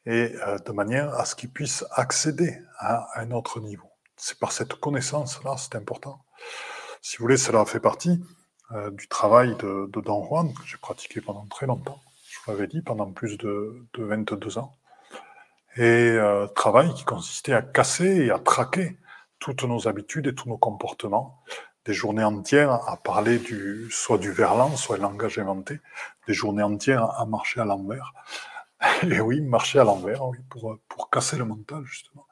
et euh, de manière à ce qu'il puisse accéder à un autre niveau. C'est par cette connaissance-là, c'est important. Si vous voulez, cela fait partie euh, du travail de, Don Juan que j'ai pratiqué pendant très longtemps. Je vous l'avais dit, pendant plus de, de 22 ans. Et euh, travail qui consistait à casser et à traquer toutes nos habitudes et tous nos comportements. Des journées entières à parler du, soit du verlan, soit le langage inventé. Des journées entières à marcher à l'envers. (laughs) Et oui, marcher à l'envers, pour, pour casser le mental, justement.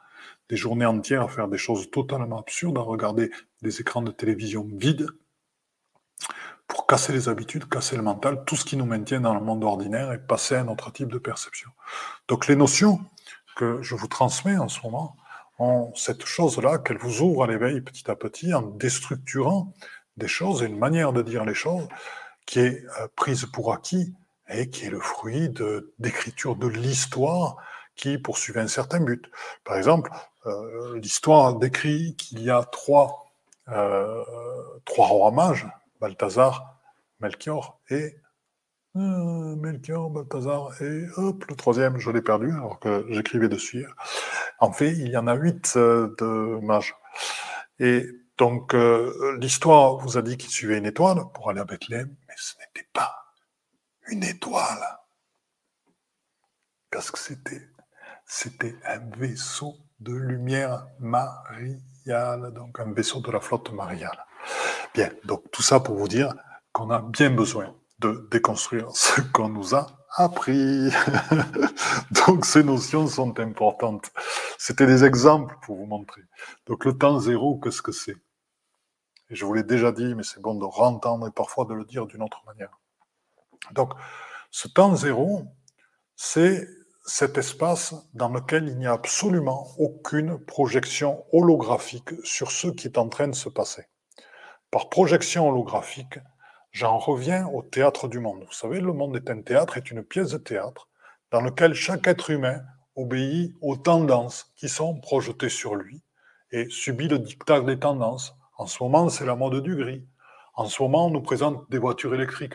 Journées entières à faire des choses totalement absurdes, à regarder des écrans de télévision vides, pour casser les habitudes, casser le mental, tout ce qui nous maintient dans le monde ordinaire et passer à un autre type de perception. Donc les notions que je vous transmets en ce moment ont cette chose-là qu'elle vous ouvre à l'éveil petit à petit en déstructurant des choses et une manière de dire les choses qui est euh, prise pour acquis et qui est le fruit d'écriture de, l'histoire qui poursuivait un certain but. Par exemple, l'histoire décrit qu'il y a trois, euh, trois rois mages, Balthazar, Melchior et euh, Melchior, Balthazar et hop, le troisième, je l'ai perdu alors que j'écrivais dessus. En fait, il y en a huit de mages. Et donc, l'histoire vous a dit qu'il suivait une étoile pour aller à Bethléem, mais ce n'était pas une étoile. Parce que c'était, c'était un vaisseau de lumière mariale, donc un vaisseau de la flotte mariale. Bien, donc tout ça pour vous dire qu'on a bien besoin de déconstruire ce qu'on nous a appris. (laughs) donc ces notions sont importantes. C'était des exemples pour vous montrer. Donc le temps zéro, qu'est-ce que c'est? Et je vous l'ai déjà dit, mais c'est bon de rentendre et parfois de le dire d'une autre manière. Donc, ce temps zéro, c'est cet espace dans lequel il n'y a absolument aucune projection holographique sur ce qui est en train de se passer. Par projection holographique, j'en reviens au théâtre du monde. Vous savez, le monde est un théâtre, est une pièce de théâtre dans lequel chaque être humain obéit aux tendances qui sont projetées sur lui et subit le dictat des tendances. En ce moment, c'est la mode du gris. En ce moment, on nous présente des voitures électriques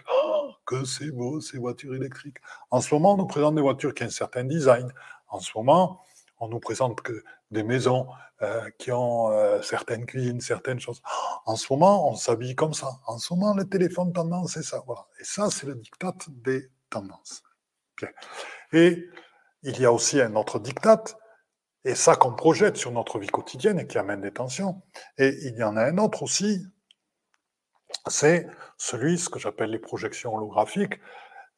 que c'est beau ces voitures électriques. En ce moment, on nous présente des voitures qui ont un certain design. En ce moment, on nous présente que des maisons euh, qui ont euh, certaines cuisines, certaines choses. En ce moment, on s'habille comme ça. En ce moment, le téléphone tendance, c'est ça. Voilà. Et ça, c'est le diktat des tendances. Et il y a aussi un autre diktat, et ça qu'on projette sur notre vie quotidienne et qui amène des tensions. Et il y en a un autre aussi, c'est celui, ce que j'appelle les projections holographiques,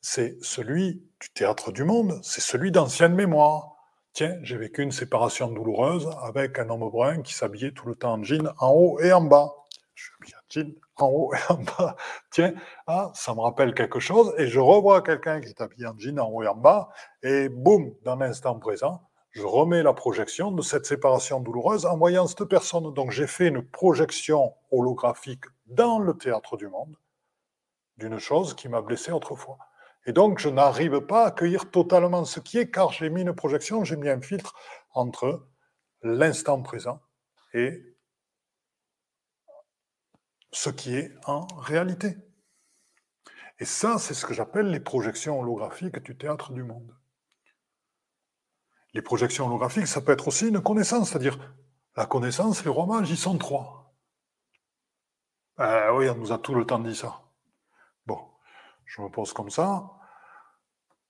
c'est celui du théâtre du monde, c'est celui d'ancienne mémoire. Tiens, j'ai vécu une séparation douloureuse avec un homme brun qui s'habillait tout le temps en jean en haut et en bas. Je suis habillé en jean en haut et en bas. Tiens, ah, ça me rappelle quelque chose et je revois quelqu'un qui est habillé en jean en haut et en bas et boum, dans l'instant présent, je remets la projection de cette séparation douloureuse en voyant cette personne. Donc j'ai fait une projection holographique dans le théâtre du monde d'une chose qui m'a blessé autrefois. Et donc je n'arrive pas à accueillir totalement ce qui est car j'ai mis une projection, j'ai mis un filtre entre l'instant présent et ce qui est en réalité. Et ça, c'est ce que j'appelle les projections holographiques du théâtre du monde. Les projections holographiques, ça peut être aussi une connaissance, c'est-à-dire la connaissance, les rois mages, ils sont trois. Ben oui, on nous a tout le temps dit ça. Bon, je me pose comme ça,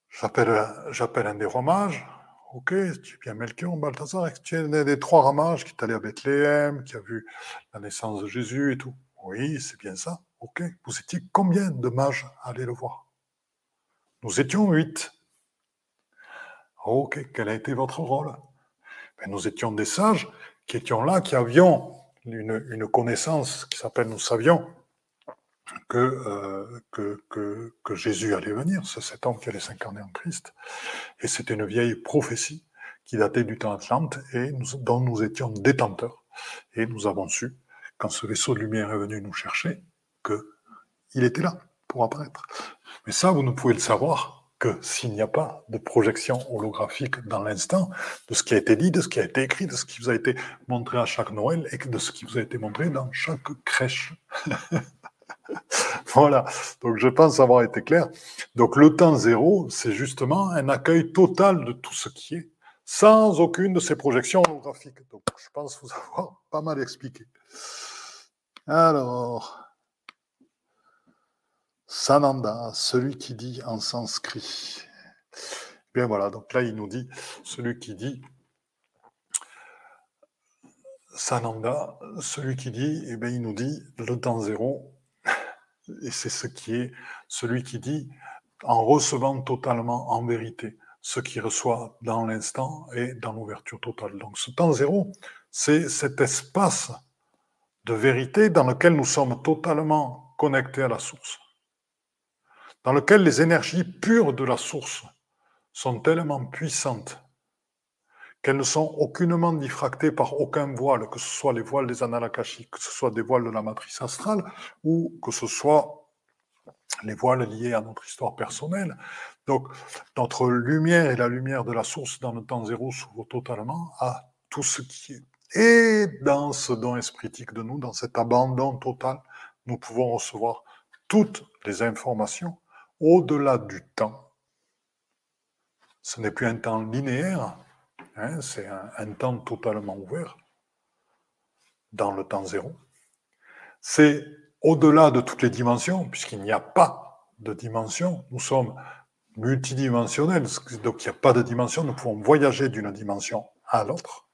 j'appelle, un des rois mages, ok, tu bien Melchior, Balthazar, tu es des trois rois mages qui est allé à Bethléem, qui a vu la naissance de Jésus et tout. Oui, c'est bien ça, ok. Vous étiez combien de mages à le voir? Nous étions huit. Ok, quel a été votre rôle? Ben, Nous étions des sages qui étions là, qui avions une, connaissance qui s'appelle, nous savions que, euh, que, que, que, Jésus allait venir, c'est cet homme qui allait s'incarner en Christ. Et c'était une vieille prophétie qui datait du temps Atlante et dont nous étions détenteurs. Et nous avons su, quand ce vaisseau de lumière est venu nous chercher, qu'il était là pour apparaître. Mais ça, vous ne pouvez le savoir que s'il n'y a pas de projection holographique dans l'instant de ce qui a été dit, de ce qui a été écrit, de ce qui vous a été montré à chaque Noël et de ce qui vous a été montré dans chaque crèche. (laughs) voilà, donc je pense avoir été clair. Donc le temps zéro, c'est justement un accueil total de tout ce qui est, sans aucune de ces projections holographiques. Donc je pense vous avoir pas mal expliqué. Alors, Sananda, celui qui dit en sanskrit. Bien voilà, donc là il nous dit, celui qui dit, Sananda, celui qui dit, eh bien il nous dit le temps zéro, et c'est ce qui est, celui qui dit en recevant totalement en vérité ce qu'il reçoit dans l'instant et dans l'ouverture totale. Donc ce temps zéro, c'est cet espace de vérité dans lequel nous sommes totalement connectés à la source dans lequel les énergies pures de la source sont tellement puissantes qu'elles ne sont aucunement diffractées par aucun voile, que ce soit les voiles des analakashiques, que ce soit des voiles de la matrice astrale, ou que ce soit les voiles liés à notre histoire personnelle. Donc, notre lumière et la lumière de la source dans le temps zéro s'ouvrent totalement à tout ce qui est. Et dans ce don espritique de nous, dans cet abandon total, nous pouvons recevoir toutes les informations au-delà du temps. Ce n'est plus un temps linéaire, hein, c'est un, temps totalement ouvert dans le temps zéro. C'est au-delà de toutes les dimensions, puisqu'il n'y a pas de dimension. Nous sommes multidimensionnels, donc il n'y a pas de dimension. Nous pouvons voyager d'une dimension à l'autre.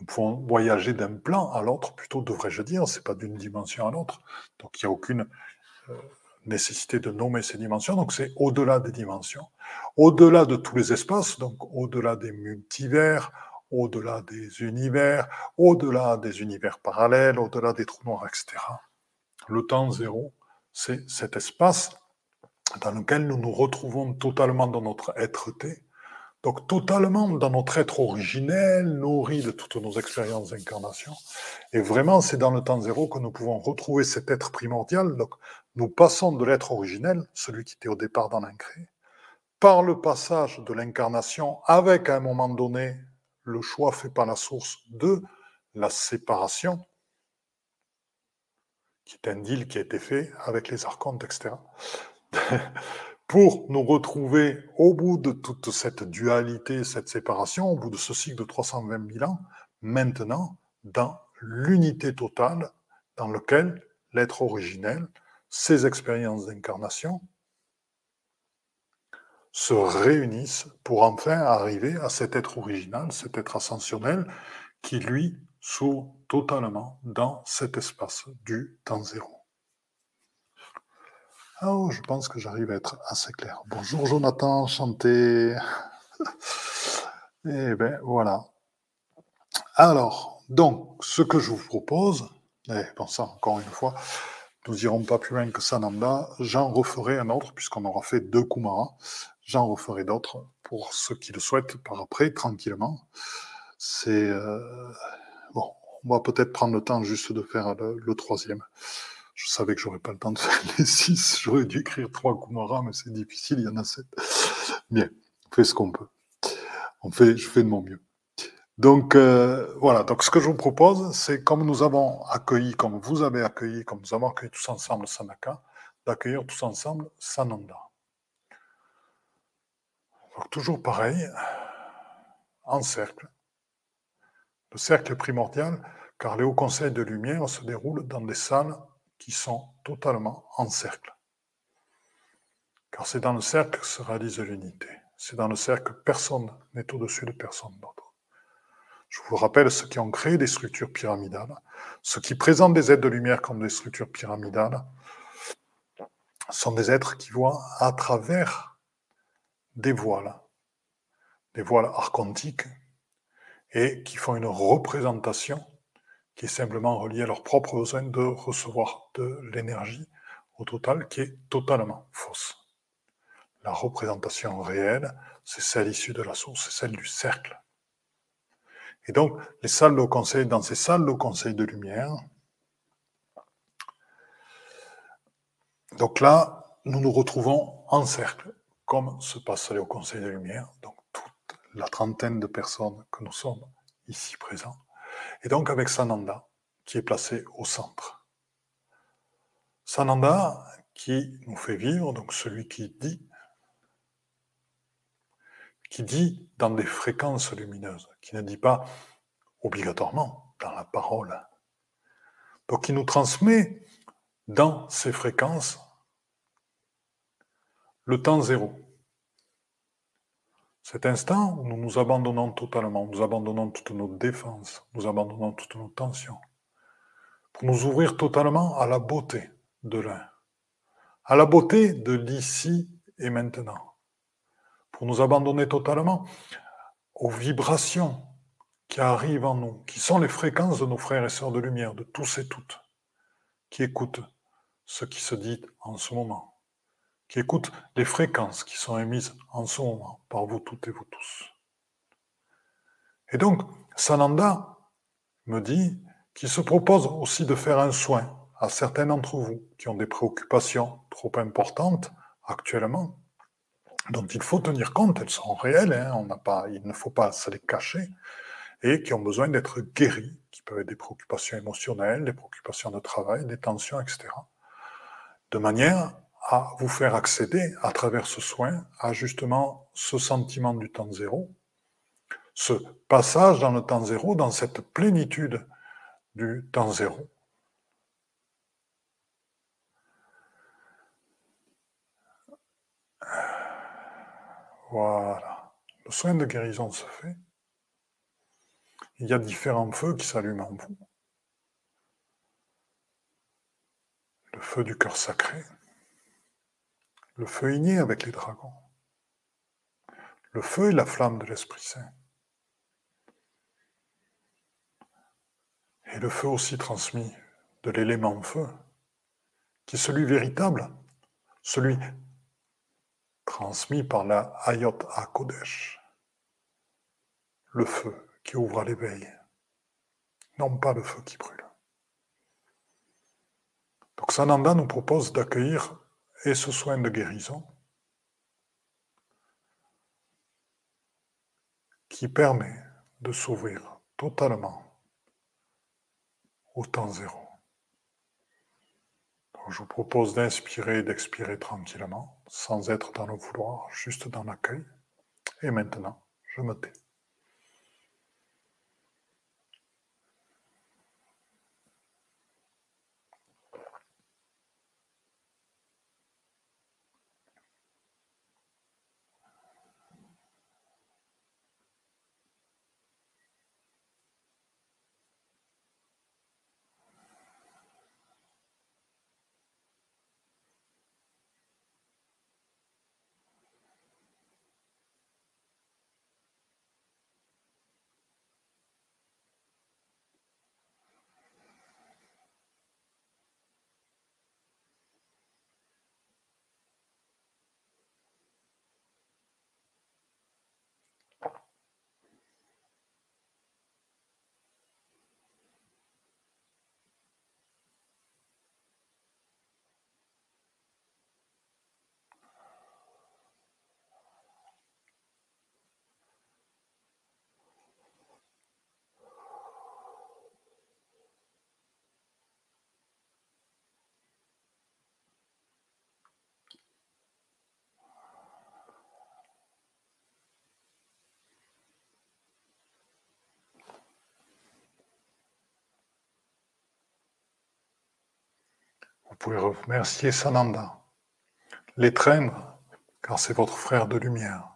Nous pouvons voyager d'un plan à l'autre, plutôt devrais-je dire, c'est pas d'une dimension à l'autre. Donc il n'y a aucune euh, nécessité de nommer ces dimensions, donc c'est au-delà des dimensions, au-delà de tous les espaces, donc au-delà des multivers, au-delà des univers, au-delà des univers parallèles, au-delà des trous noirs, etc. Le temps zéro, c'est cet espace dans lequel nous nous retrouvons totalement dans notre être-té, donc totalement dans notre être originel, nourri de toutes nos expériences d'incarnation. Et vraiment, c'est dans le temps zéro que nous pouvons retrouver cet être primordial. Donc nous passons de l'être originel, celui qui était au départ dans l'incré, par le passage de l'incarnation avec à un moment donné le choix fait par la source de la séparation, qui est un deal qui a été fait avec les archontes, etc. (laughs) pour nous retrouver au bout de toute cette dualité, cette séparation, au bout de ce cycle de 320 000 ans, maintenant dans l'unité totale dans lequel l'être originel, ses expériences d'incarnation, se réunissent pour enfin arriver à cet être original, cet être ascensionnel, qui lui s'ouvre totalement dans cet espace du temps zéro. Oh, je pense que j'arrive à être assez clair. Bonjour Jonathan, chanté. (laughs) Eh bien, voilà. Alors, donc, ce que je vous propose, et bon, ça, encore une fois, nous n'irons pas plus loin que Sananda. J'en referai un autre, puisqu'on aura fait deux Kumara. J'en referai d'autres pour ceux qui le souhaitent par après, tranquillement. C'est. Euh, bon, on va peut-être prendre le temps juste de faire le troisième. Je savais que j'aurais pas le temps de faire (laughs) les six. J'aurais dû écrire trois Kumara, mais c'est difficile, il y en a sept. Bien, on fait ce qu'on peut. On fait, je fais de mon mieux. Donc euh, voilà, donc ce que je vous propose, c'est comme nous avons accueilli, comme vous avez accueilli, comme nous avons accueilli tous ensemble Sanaka, d'accueillir tous ensemble Sananda. Donc toujours pareil, en cercle. Le cercle est primordial car les hauts conseils de lumière se déroulent dans des salles qui sont totalement en cercle. Car c'est dans le cercle que se réalise l'unité. C'est dans le cercle que personne n'est au-dessus de personne d'autre. Je vous rappelle ceux qui ont créé des structures pyramidales, ceux qui présentent des êtres de lumière comme des structures pyramidales, sont des êtres qui voient à travers des voiles, des voiles archontiques, et qui font une représentation qui est simplement reliée à leur propre besoin de recevoir de l'énergie au total, qui est totalement fausse. La représentation réelle, c'est celle issue de la source, c'est celle du cercle. Et donc, les salles de conseil, dans ces salles de conseil de lumière, donc là, nous nous retrouvons en cercle, comme se passe au conseil de lumière, donc toute la trentaine de personnes que nous sommes ici présents, et donc avec Sananda, qui est placé au centre. Sananda, qui nous fait vivre, donc celui qui dit qui dit dans des fréquences lumineuses, qui ne dit pas obligatoirement dans la parole. Donc qui nous transmet dans ces fréquences le temps zéro. Cet instant où nous nous abandonnons totalement, nous abandonnons toutes nos défenses, nous abandonnons toutes nos tensions, pour nous ouvrir totalement à la beauté de l'un, à la beauté de l'ici et maintenant pour nous abandonner totalement aux vibrations qui arrivent en nous, qui sont les fréquences de nos frères et sœurs de lumière, de tous et toutes, qui écoutent ce qui se dit en ce moment, qui écoutent les fréquences qui sont émises en ce moment par vous toutes et vous tous. Et donc, Sananda me dit qu'il se propose aussi de faire un soin à certains d'entre vous qui ont des préoccupations trop importantes actuellement dont il faut tenir compte, elles sont réelles, hein, on pas, il ne faut pas se les cacher, et qui ont besoin d'être guéries, qui peuvent être des préoccupations émotionnelles, des préoccupations de travail, des tensions, etc. De manière à vous faire accéder à travers ce soin à justement ce sentiment du temps zéro, ce passage dans le temps zéro, dans cette plénitude du temps zéro, Voilà. Le soin de guérison se fait. Il y a différents feux qui s'allument en vous. Le feu du cœur sacré, le feu igné avec les dragons, le feu et la flamme de l'Esprit Saint, et le feu aussi transmis de l'élément feu, qui est celui véritable, celui transmis par la Hayot HaKodesh, le feu qui ouvre à l'éveil, non pas le feu qui brûle. Donc Sananda nous propose d'accueillir et ce soin de guérison qui permet de s'ouvrir totalement au temps zéro je vous propose d'inspirer et d'expirer tranquillement, sans être dans le vouloir, juste dans l'accueil. Et maintenant, je me tais. Vous pouvez remercier Sananda, l'étreindre, car c'est votre frère de lumière.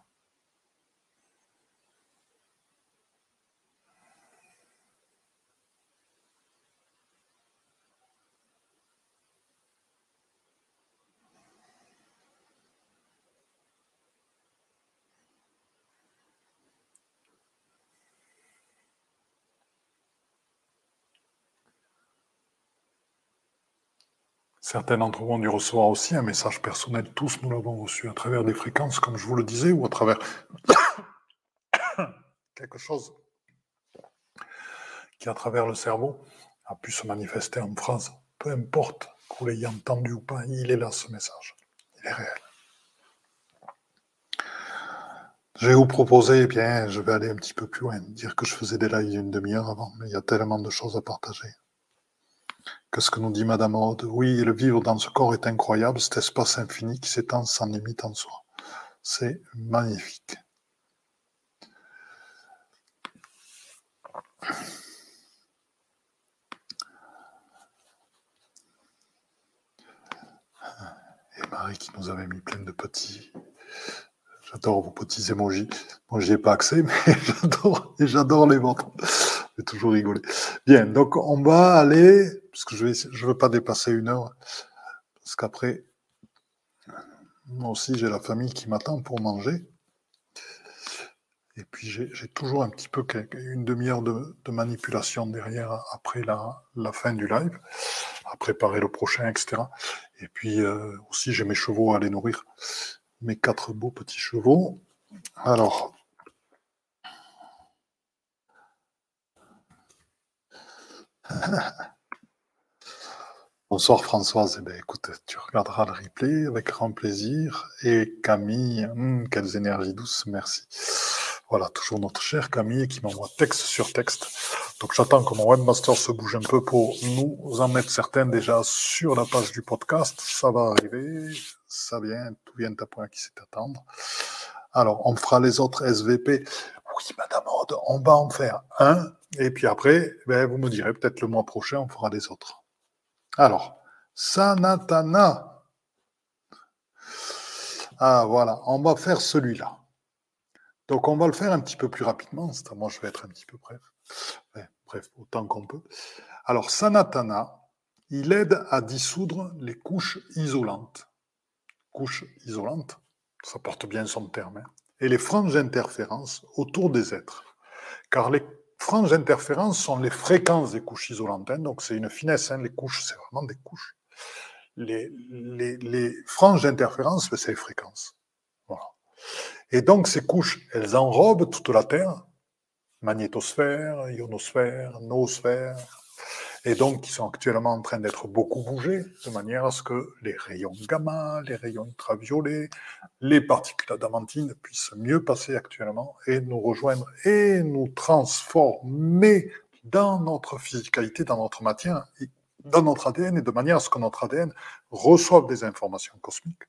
Certains d'entre vous ont dû recevoir aussi un message personnel. Tous nous l'avons reçu à travers des fréquences, comme je vous le disais, ou à travers (coughs) quelque chose qui, à travers le cerveau, a pu se manifester en phrase. Peu importe que vous l'ayez entendu ou pas, il est là ce message. Il est réel. Je vais vous proposer, eh bien, je vais aller un petit peu plus loin, dire que je faisais des lives une demi-heure avant, mais il y a tellement de choses à partager. Qu'est-ce que nous dit Madame Aude Oui, le vivre dans ce corps est incroyable, cet espace infini qui s'étend sans limite en soi. C'est magnifique. Et Marie qui nous avait mis plein de petits. J'adore vos petits emojis. Moi, je n'y ai pas accès, (laughs) mais j'adore j'adore les vôtres toujours rigoler. Bien, donc on va aller, parce que je ne veux pas dépasser une heure, parce qu'après, moi aussi j'ai la famille qui m'attend pour manger. Et puis j'ai toujours un petit peu une demi-heure de, manipulation derrière après la, fin du live, à préparer le prochain, etc. Et puis euh, aussi j'ai mes chevaux à aller nourrir, mes quatre beaux petits chevaux. Alors, (laughs) Bonsoir Françoise, eh bien, écoute, tu regarderas le replay avec grand plaisir. Et Camille, hum, quelles énergies douces, merci. Voilà, toujours notre chère Camille qui m'envoie texte sur texte. Donc j'attends que mon webmaster se bouge un peu pour nous en mettre certains déjà sur la page du podcast. Ça va arriver, ça vient, tout vient à point qui sait attendre. Alors, on fera les autres SVP. Oui, Madame Aude, on va en faire un et puis après, ben, vous me direz, peut-être le mois prochain, on fera des autres. Alors, Sanatana. Ah, voilà, on va faire celui-là. Donc, on va le faire un petit peu plus rapidement. Moi, je vais être un petit peu bref. bref, autant qu'on peut. Alors, Sanatana, il aide à dissoudre les couches isolantes. Couches isolantes, ça porte bien son terme. Hein. et les franges interférences autour des êtres. Car les franges d'interférence sont les fréquences des couches isolantes. Donc c'est une finesse, hein. les couches, c'est vraiment des couches. Les, les, franges d'interférence, ben, c'est les fréquences. Voilà. Et donc ces couches, elles enrobent toute la Terre, magnétosphère, ionosphère, noosphère, et donc qui sont actuellement en train d'être beaucoup bougés, de manière à ce que les rayons gamma, les rayons ultraviolets, les particules adamantines puissent mieux passer actuellement et nous rejoindre et nous transformer dans notre physicalité, dans notre matière, dans notre ADN, et de manière à ce que notre ADN reçoive des informations cosmiques.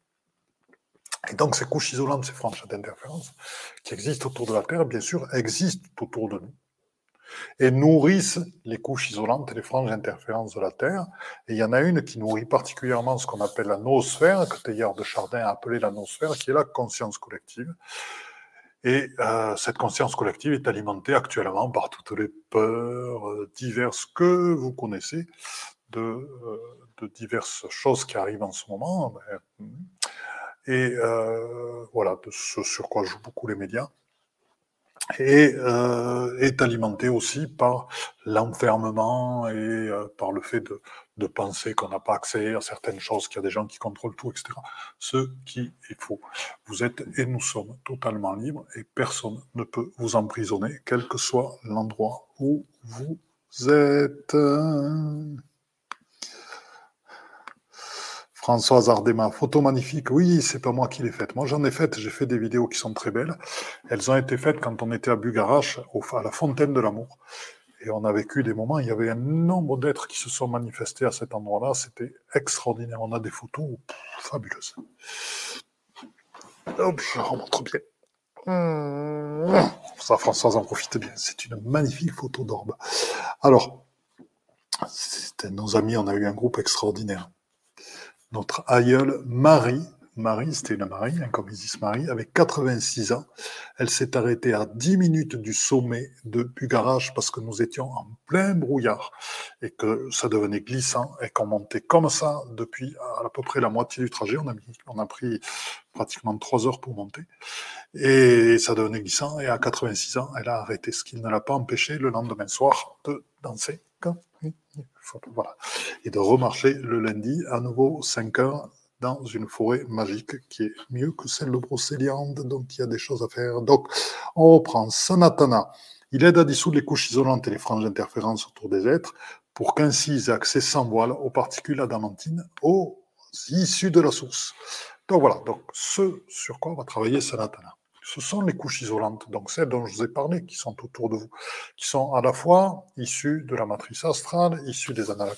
Et donc ces couches isolantes, ces franges d'interférence qui existent autour de la Terre, bien sûr, existent autour de nous et nourrissent les couches isolantes et les franges d'interférence de la Terre. Et il y en a une qui nourrit particulièrement ce qu'on appelle la noosphère, que Teilhard de Chardin a appelé la noosphère, qui est la conscience collective. Et euh, cette conscience collective est alimentée actuellement par toutes les peurs euh, diverses que vous connaissez, de, euh, de, diverses choses qui arrivent en ce moment. Et voilà, de ce sur quoi jouent beaucoup les médias et euh, est alimenté aussi par l'enfermement et euh, par le fait de, de penser qu'on n'a pas accès à certaines choses, qu'il y a des gens qui contrôlent tout, etc. Ce qui est faux. Vous êtes et nous sommes totalement libres et personne ne peut vous emprisonner, quel que soit l'endroit où vous êtes. Françoise Ardema, photo magnifique. Oui, c'est pas moi qui l'ai faite. Moi, j'en ai fait. J'ai fait des vidéos qui sont très belles. Elles ont été faites quand on était à Bugarache, à la fontaine de l'amour. Et on a vécu des moments, il y avait un nombre d'êtres qui se sont manifestés à cet endroit-là. C'était extraordinaire. On a des photos fabuleuses. Hop, je remonte bien. Ça, Françoise en profite bien. C'est une magnifique photo d'orbe. Alors, c'était nos amis, on a eu un groupe extraordinaire. Notre aïeule Marie, Marie, c'était une Marie, hein, comme ils disent Marie, avait 86 ans. Elle s'est arrêtée à 10 minutes du sommet de Bugarage parce que nous étions en plein brouillard et que ça devenait glissant et qu'on montait comme ça depuis à, peu près la moitié du trajet. On a, on a pris pratiquement 3 heures pour monter et ça devenait glissant. Et à 86 ans, elle a arrêté, ce qui ne l'a pas empêché le lendemain soir de danser. Et de remarcher le lundi à nouveau 5 heures dans une forêt magique qui est mieux que celle de Brocéliande, donc il y a des choses à faire. Donc, on reprend Sanatana. Il aide à dissoudre les couches isolantes et les franges d'interférence autour des êtres pour qu'ainsi ils aient accès sans voile aux particules adamantines, aux issues de la source. Donc voilà, donc ce sur quoi on va travailler Sanatana ce sont les couches isolantes, donc celles dont je vous ai parlé, qui sont autour de vous, qui sont à la fois issues de la matrice astrale, issues des annales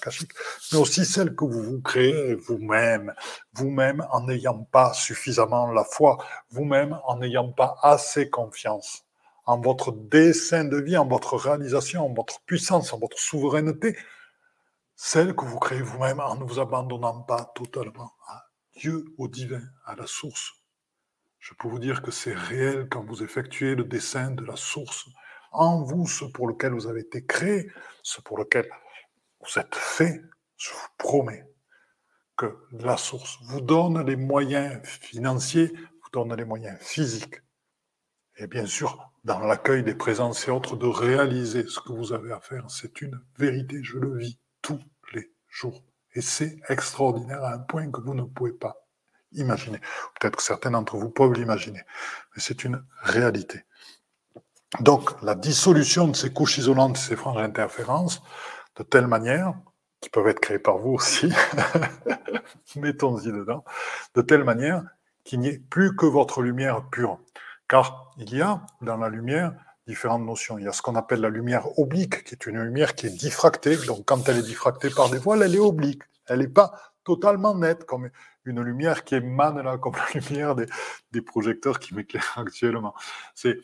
mais aussi celles que vous vous créez vous-même, vous-même en n'ayant pas suffisamment la foi, vous-même en n'ayant pas assez confiance en votre dessein de vie, en votre réalisation, en votre puissance, en votre souveraineté, celles que vous créez vous-même en ne vous abandonnant pas totalement à Dieu, au divin, à la source je peux vous dire que c'est réel quand vous effectuez le dessin de la source en vous, ce pour lequel vous avez été créé, ce pour lequel vous êtes fait. Je vous promets que la source vous donne les moyens financiers, vous donne les moyens physiques. Et bien sûr, dans l'accueil des présences et autres, de réaliser ce que vous avez à faire. C'est une vérité, je le vis tous les jours. Et c'est extraordinaire à un point que vous ne pouvez pas imaginer. Peut-être que certains d'entre vous peuvent l'imaginer, mais c'est une réalité. Donc, la dissolution de ces couches isolantes, ces franges d'interférence, de telle manière, qui peuvent être créées par vous aussi, (laughs) mettons-y dedans, de telle manière qu'il n'y ait plus que votre lumière pure. Car il y a dans la lumière différentes notions. Il y a ce qu'on appelle la lumière oblique, qui est une lumière qui est diffractée. Donc, quand elle est diffractée par des voiles, elle est oblique. Elle n'est pas totalement nette, comme une lumière qui émane là, comme la lumière des, projecteurs qui m'éclairent actuellement. C'est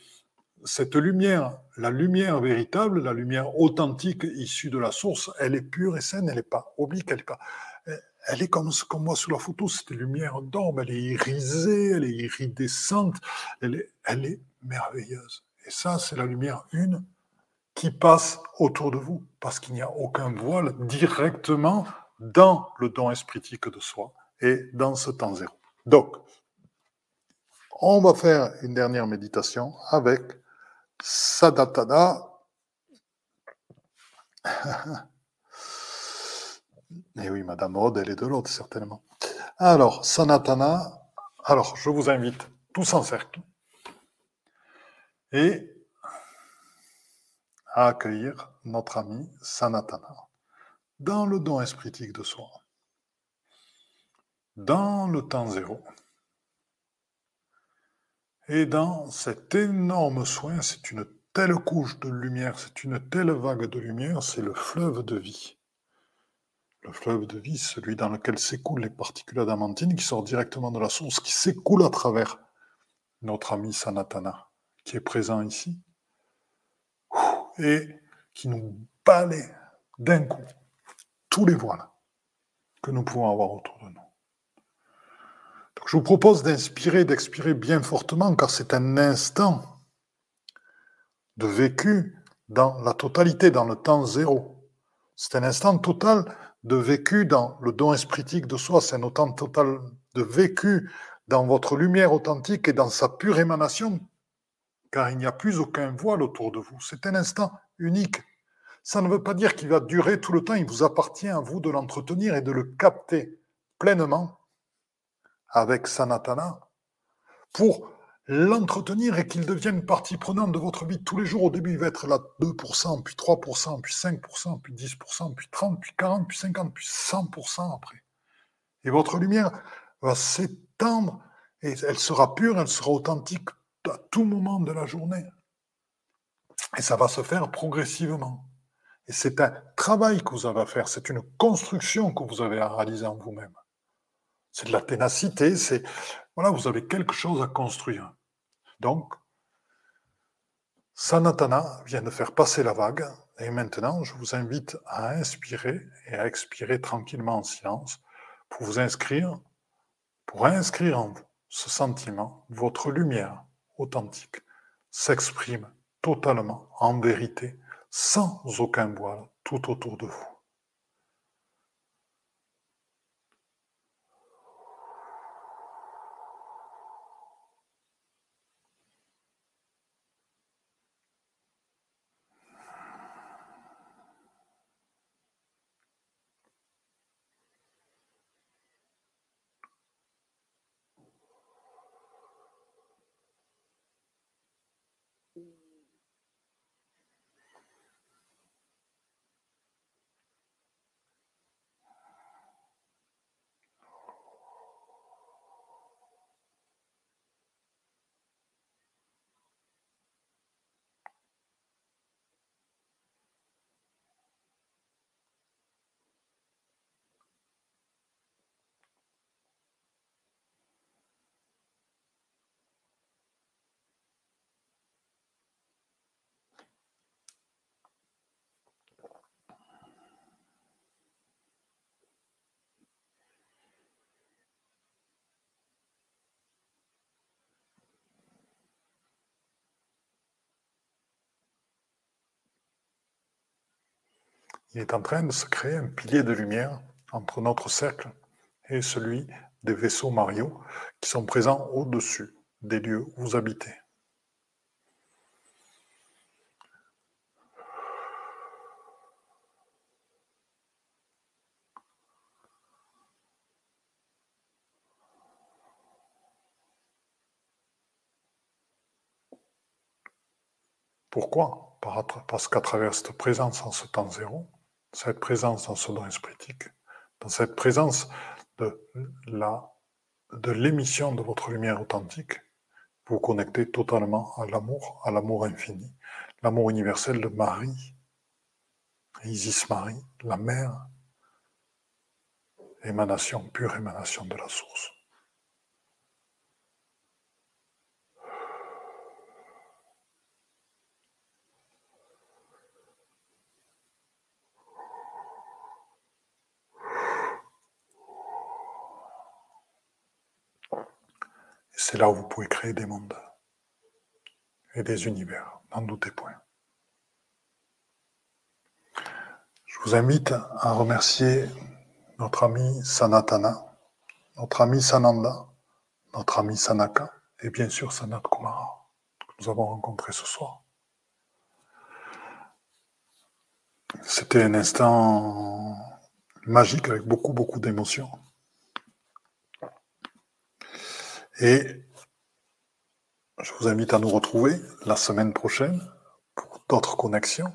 cette lumière, la lumière véritable, la lumière authentique issue de la source, elle est pure et saine, elle n'est pas oblique, elle est pas. Elle est comme ce qu'on voit sur la photo, cette lumière d'orbe, elle est irisée, elle est iridescente, elle est, elle est merveilleuse. Et ça, c'est la lumière une qui passe autour de vous, parce qu'il n'y a aucun voile directement dans le don espritique de soi et dans ce temps zéro. Donc, on va faire une dernière méditation avec Sadatana. (laughs) Et oui, Madame Rod, elle est de l'autre, certainement. Alors, Sanatana, alors je vous invite tous en cercle et à accueillir notre ami Sanatana dans le don espritique de soi dans le temps zéro. Et dans cet énorme soin, c'est une telle couche de lumière, c'est une telle vague de lumière, c'est le fleuve de vie. Le fleuve de vie, celui dans lequel s'écoulent les particules adamantines qui sortent directement de la source, qui s'écoulent à travers notre ami Sanatana, qui est présent ici, et qui nous balaie d'un coup tous les voiles que nous pouvons avoir autour de nous. Je vous propose d'inspirer, d'expirer bien fortement, car c'est un instant de vécu dans la totalité, dans le temps zéro. C'est un instant total de vécu dans le don espritique de soi, c'est un instant total de vécu dans votre lumière authentique et dans sa pure émanation, car il n'y a plus aucun voile autour de vous. C'est un instant unique. Ça ne veut pas dire qu'il va durer tout le temps, il vous appartient à vous de l'entretenir et de le capter pleinement avec Sanatana pour l'entretenir et qu'il devienne partie prenante de votre vie tous les jours. Au début, il va être là 2%, puis 3%, puis 5%, puis 10%, puis 30%, puis 40%, puis 50%, puis 100% après. Et votre lumière va s'étendre et elle sera pure, elle sera authentique à tout moment de la journée. Et ça va se faire progressivement. Et c'est un travail que vous avez à faire, c'est une construction que vous avez à réaliser en vous-même. C'est de la ténacité, c'est voilà, vous avez quelque chose à construire. Donc, Sanatana vient de faire passer la vague, et maintenant, je vous invite à inspirer et à expirer tranquillement en silence pour vous inscrire, pour inscrire en vous ce sentiment, votre lumière authentique s'exprime totalement en vérité, sans aucun voile, tout autour de vous. Il est en train de se créer un pilier de lumière entre notre cercle et celui des vaisseaux Mario qui sont présents au-dessus des lieux où vous habitez. Pourquoi? Parce qu'à travers cette présence en ce temps zéro, cette présence dans ce don espritique, dans cette présence de la de l'émission de votre lumière authentique, vous connectez totalement à l'amour, à l'amour infini, l'amour universel de Marie, Isis Marie, la mère, émanation, pure émanation de la source. C'est là où vous pouvez créer des mondes et des univers, n'en doutez point. Je vous invite à remercier notre ami Sanatana, notre ami Sananda, notre ami Sanaka et bien sûr Sanat Kumara que nous avons rencontré ce soir. C'était un instant magique avec beaucoup, beaucoup d'émotions. Et je vous invite à nous retrouver la semaine prochaine pour d'autres connexions.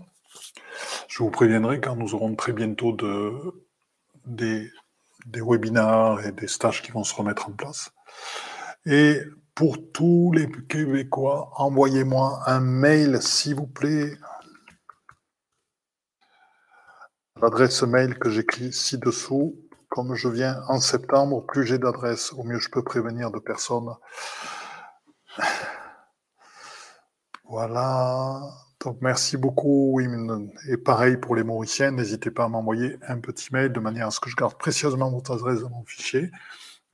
Je vous préviendrai quand nous aurons très bientôt de, des, des webinars et des stages qui vont se remettre en place. Et pour tous les Québécois, envoyez-moi un mail, s'il vous plaît. L'adresse mail que j'écris ci-dessous, comme je viens en septembre, plus j'ai d'adresses, au mieux je peux prévenir de personnes. Voilà. Donc merci beaucoup. Et pareil pour les Mauriciens, n'hésitez pas à m'envoyer un petit mail de manière à ce que je garde précieusement votre adresse dans mon fichier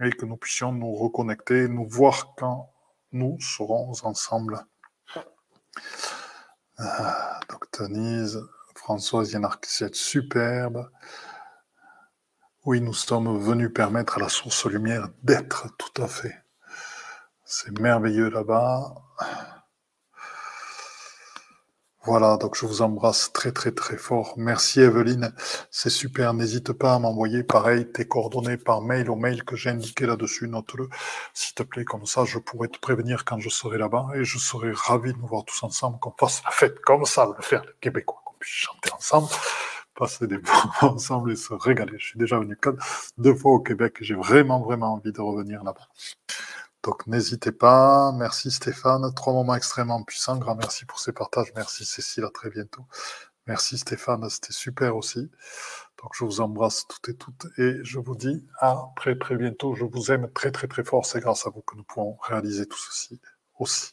et que nous puissions nous reconnecter, nous voir quand nous serons ensemble. Ah, donc Denise, Françoise Yanarkissiette, superbe. Oui, nous sommes venus permettre à la source lumière d'être, tout à fait. C'est merveilleux là-bas. Voilà, donc je vous embrasse très très très fort. Merci Evelyne, c'est super. N'hésite pas à m'envoyer pareil tes coordonnées par mail au mail que j'ai indiqué là-dessus. Note-le, s'il te plaît, comme ça je pourrai te prévenir quand je serai là-bas et je serai ravi de nous voir tous ensemble, qu'on fasse la fête comme ça, le faire le québécois, qu'on puisse chanter ensemble passer des (laughs) moments ensemble et se régaler. Je suis déjà venu deux fois au Québec et j'ai vraiment, vraiment envie de revenir là-bas. Donc n'hésitez pas. Merci Stéphane. Trois moments extrêmement puissants. Grand merci pour ces partages. Merci Cécile. À très bientôt. Merci Stéphane. C'était super aussi. Donc je vous embrasse toutes et toutes et je vous dis à très très bientôt. Je vous aime très très très fort. C'est grâce à vous que nous pouvons réaliser tout ceci aussi.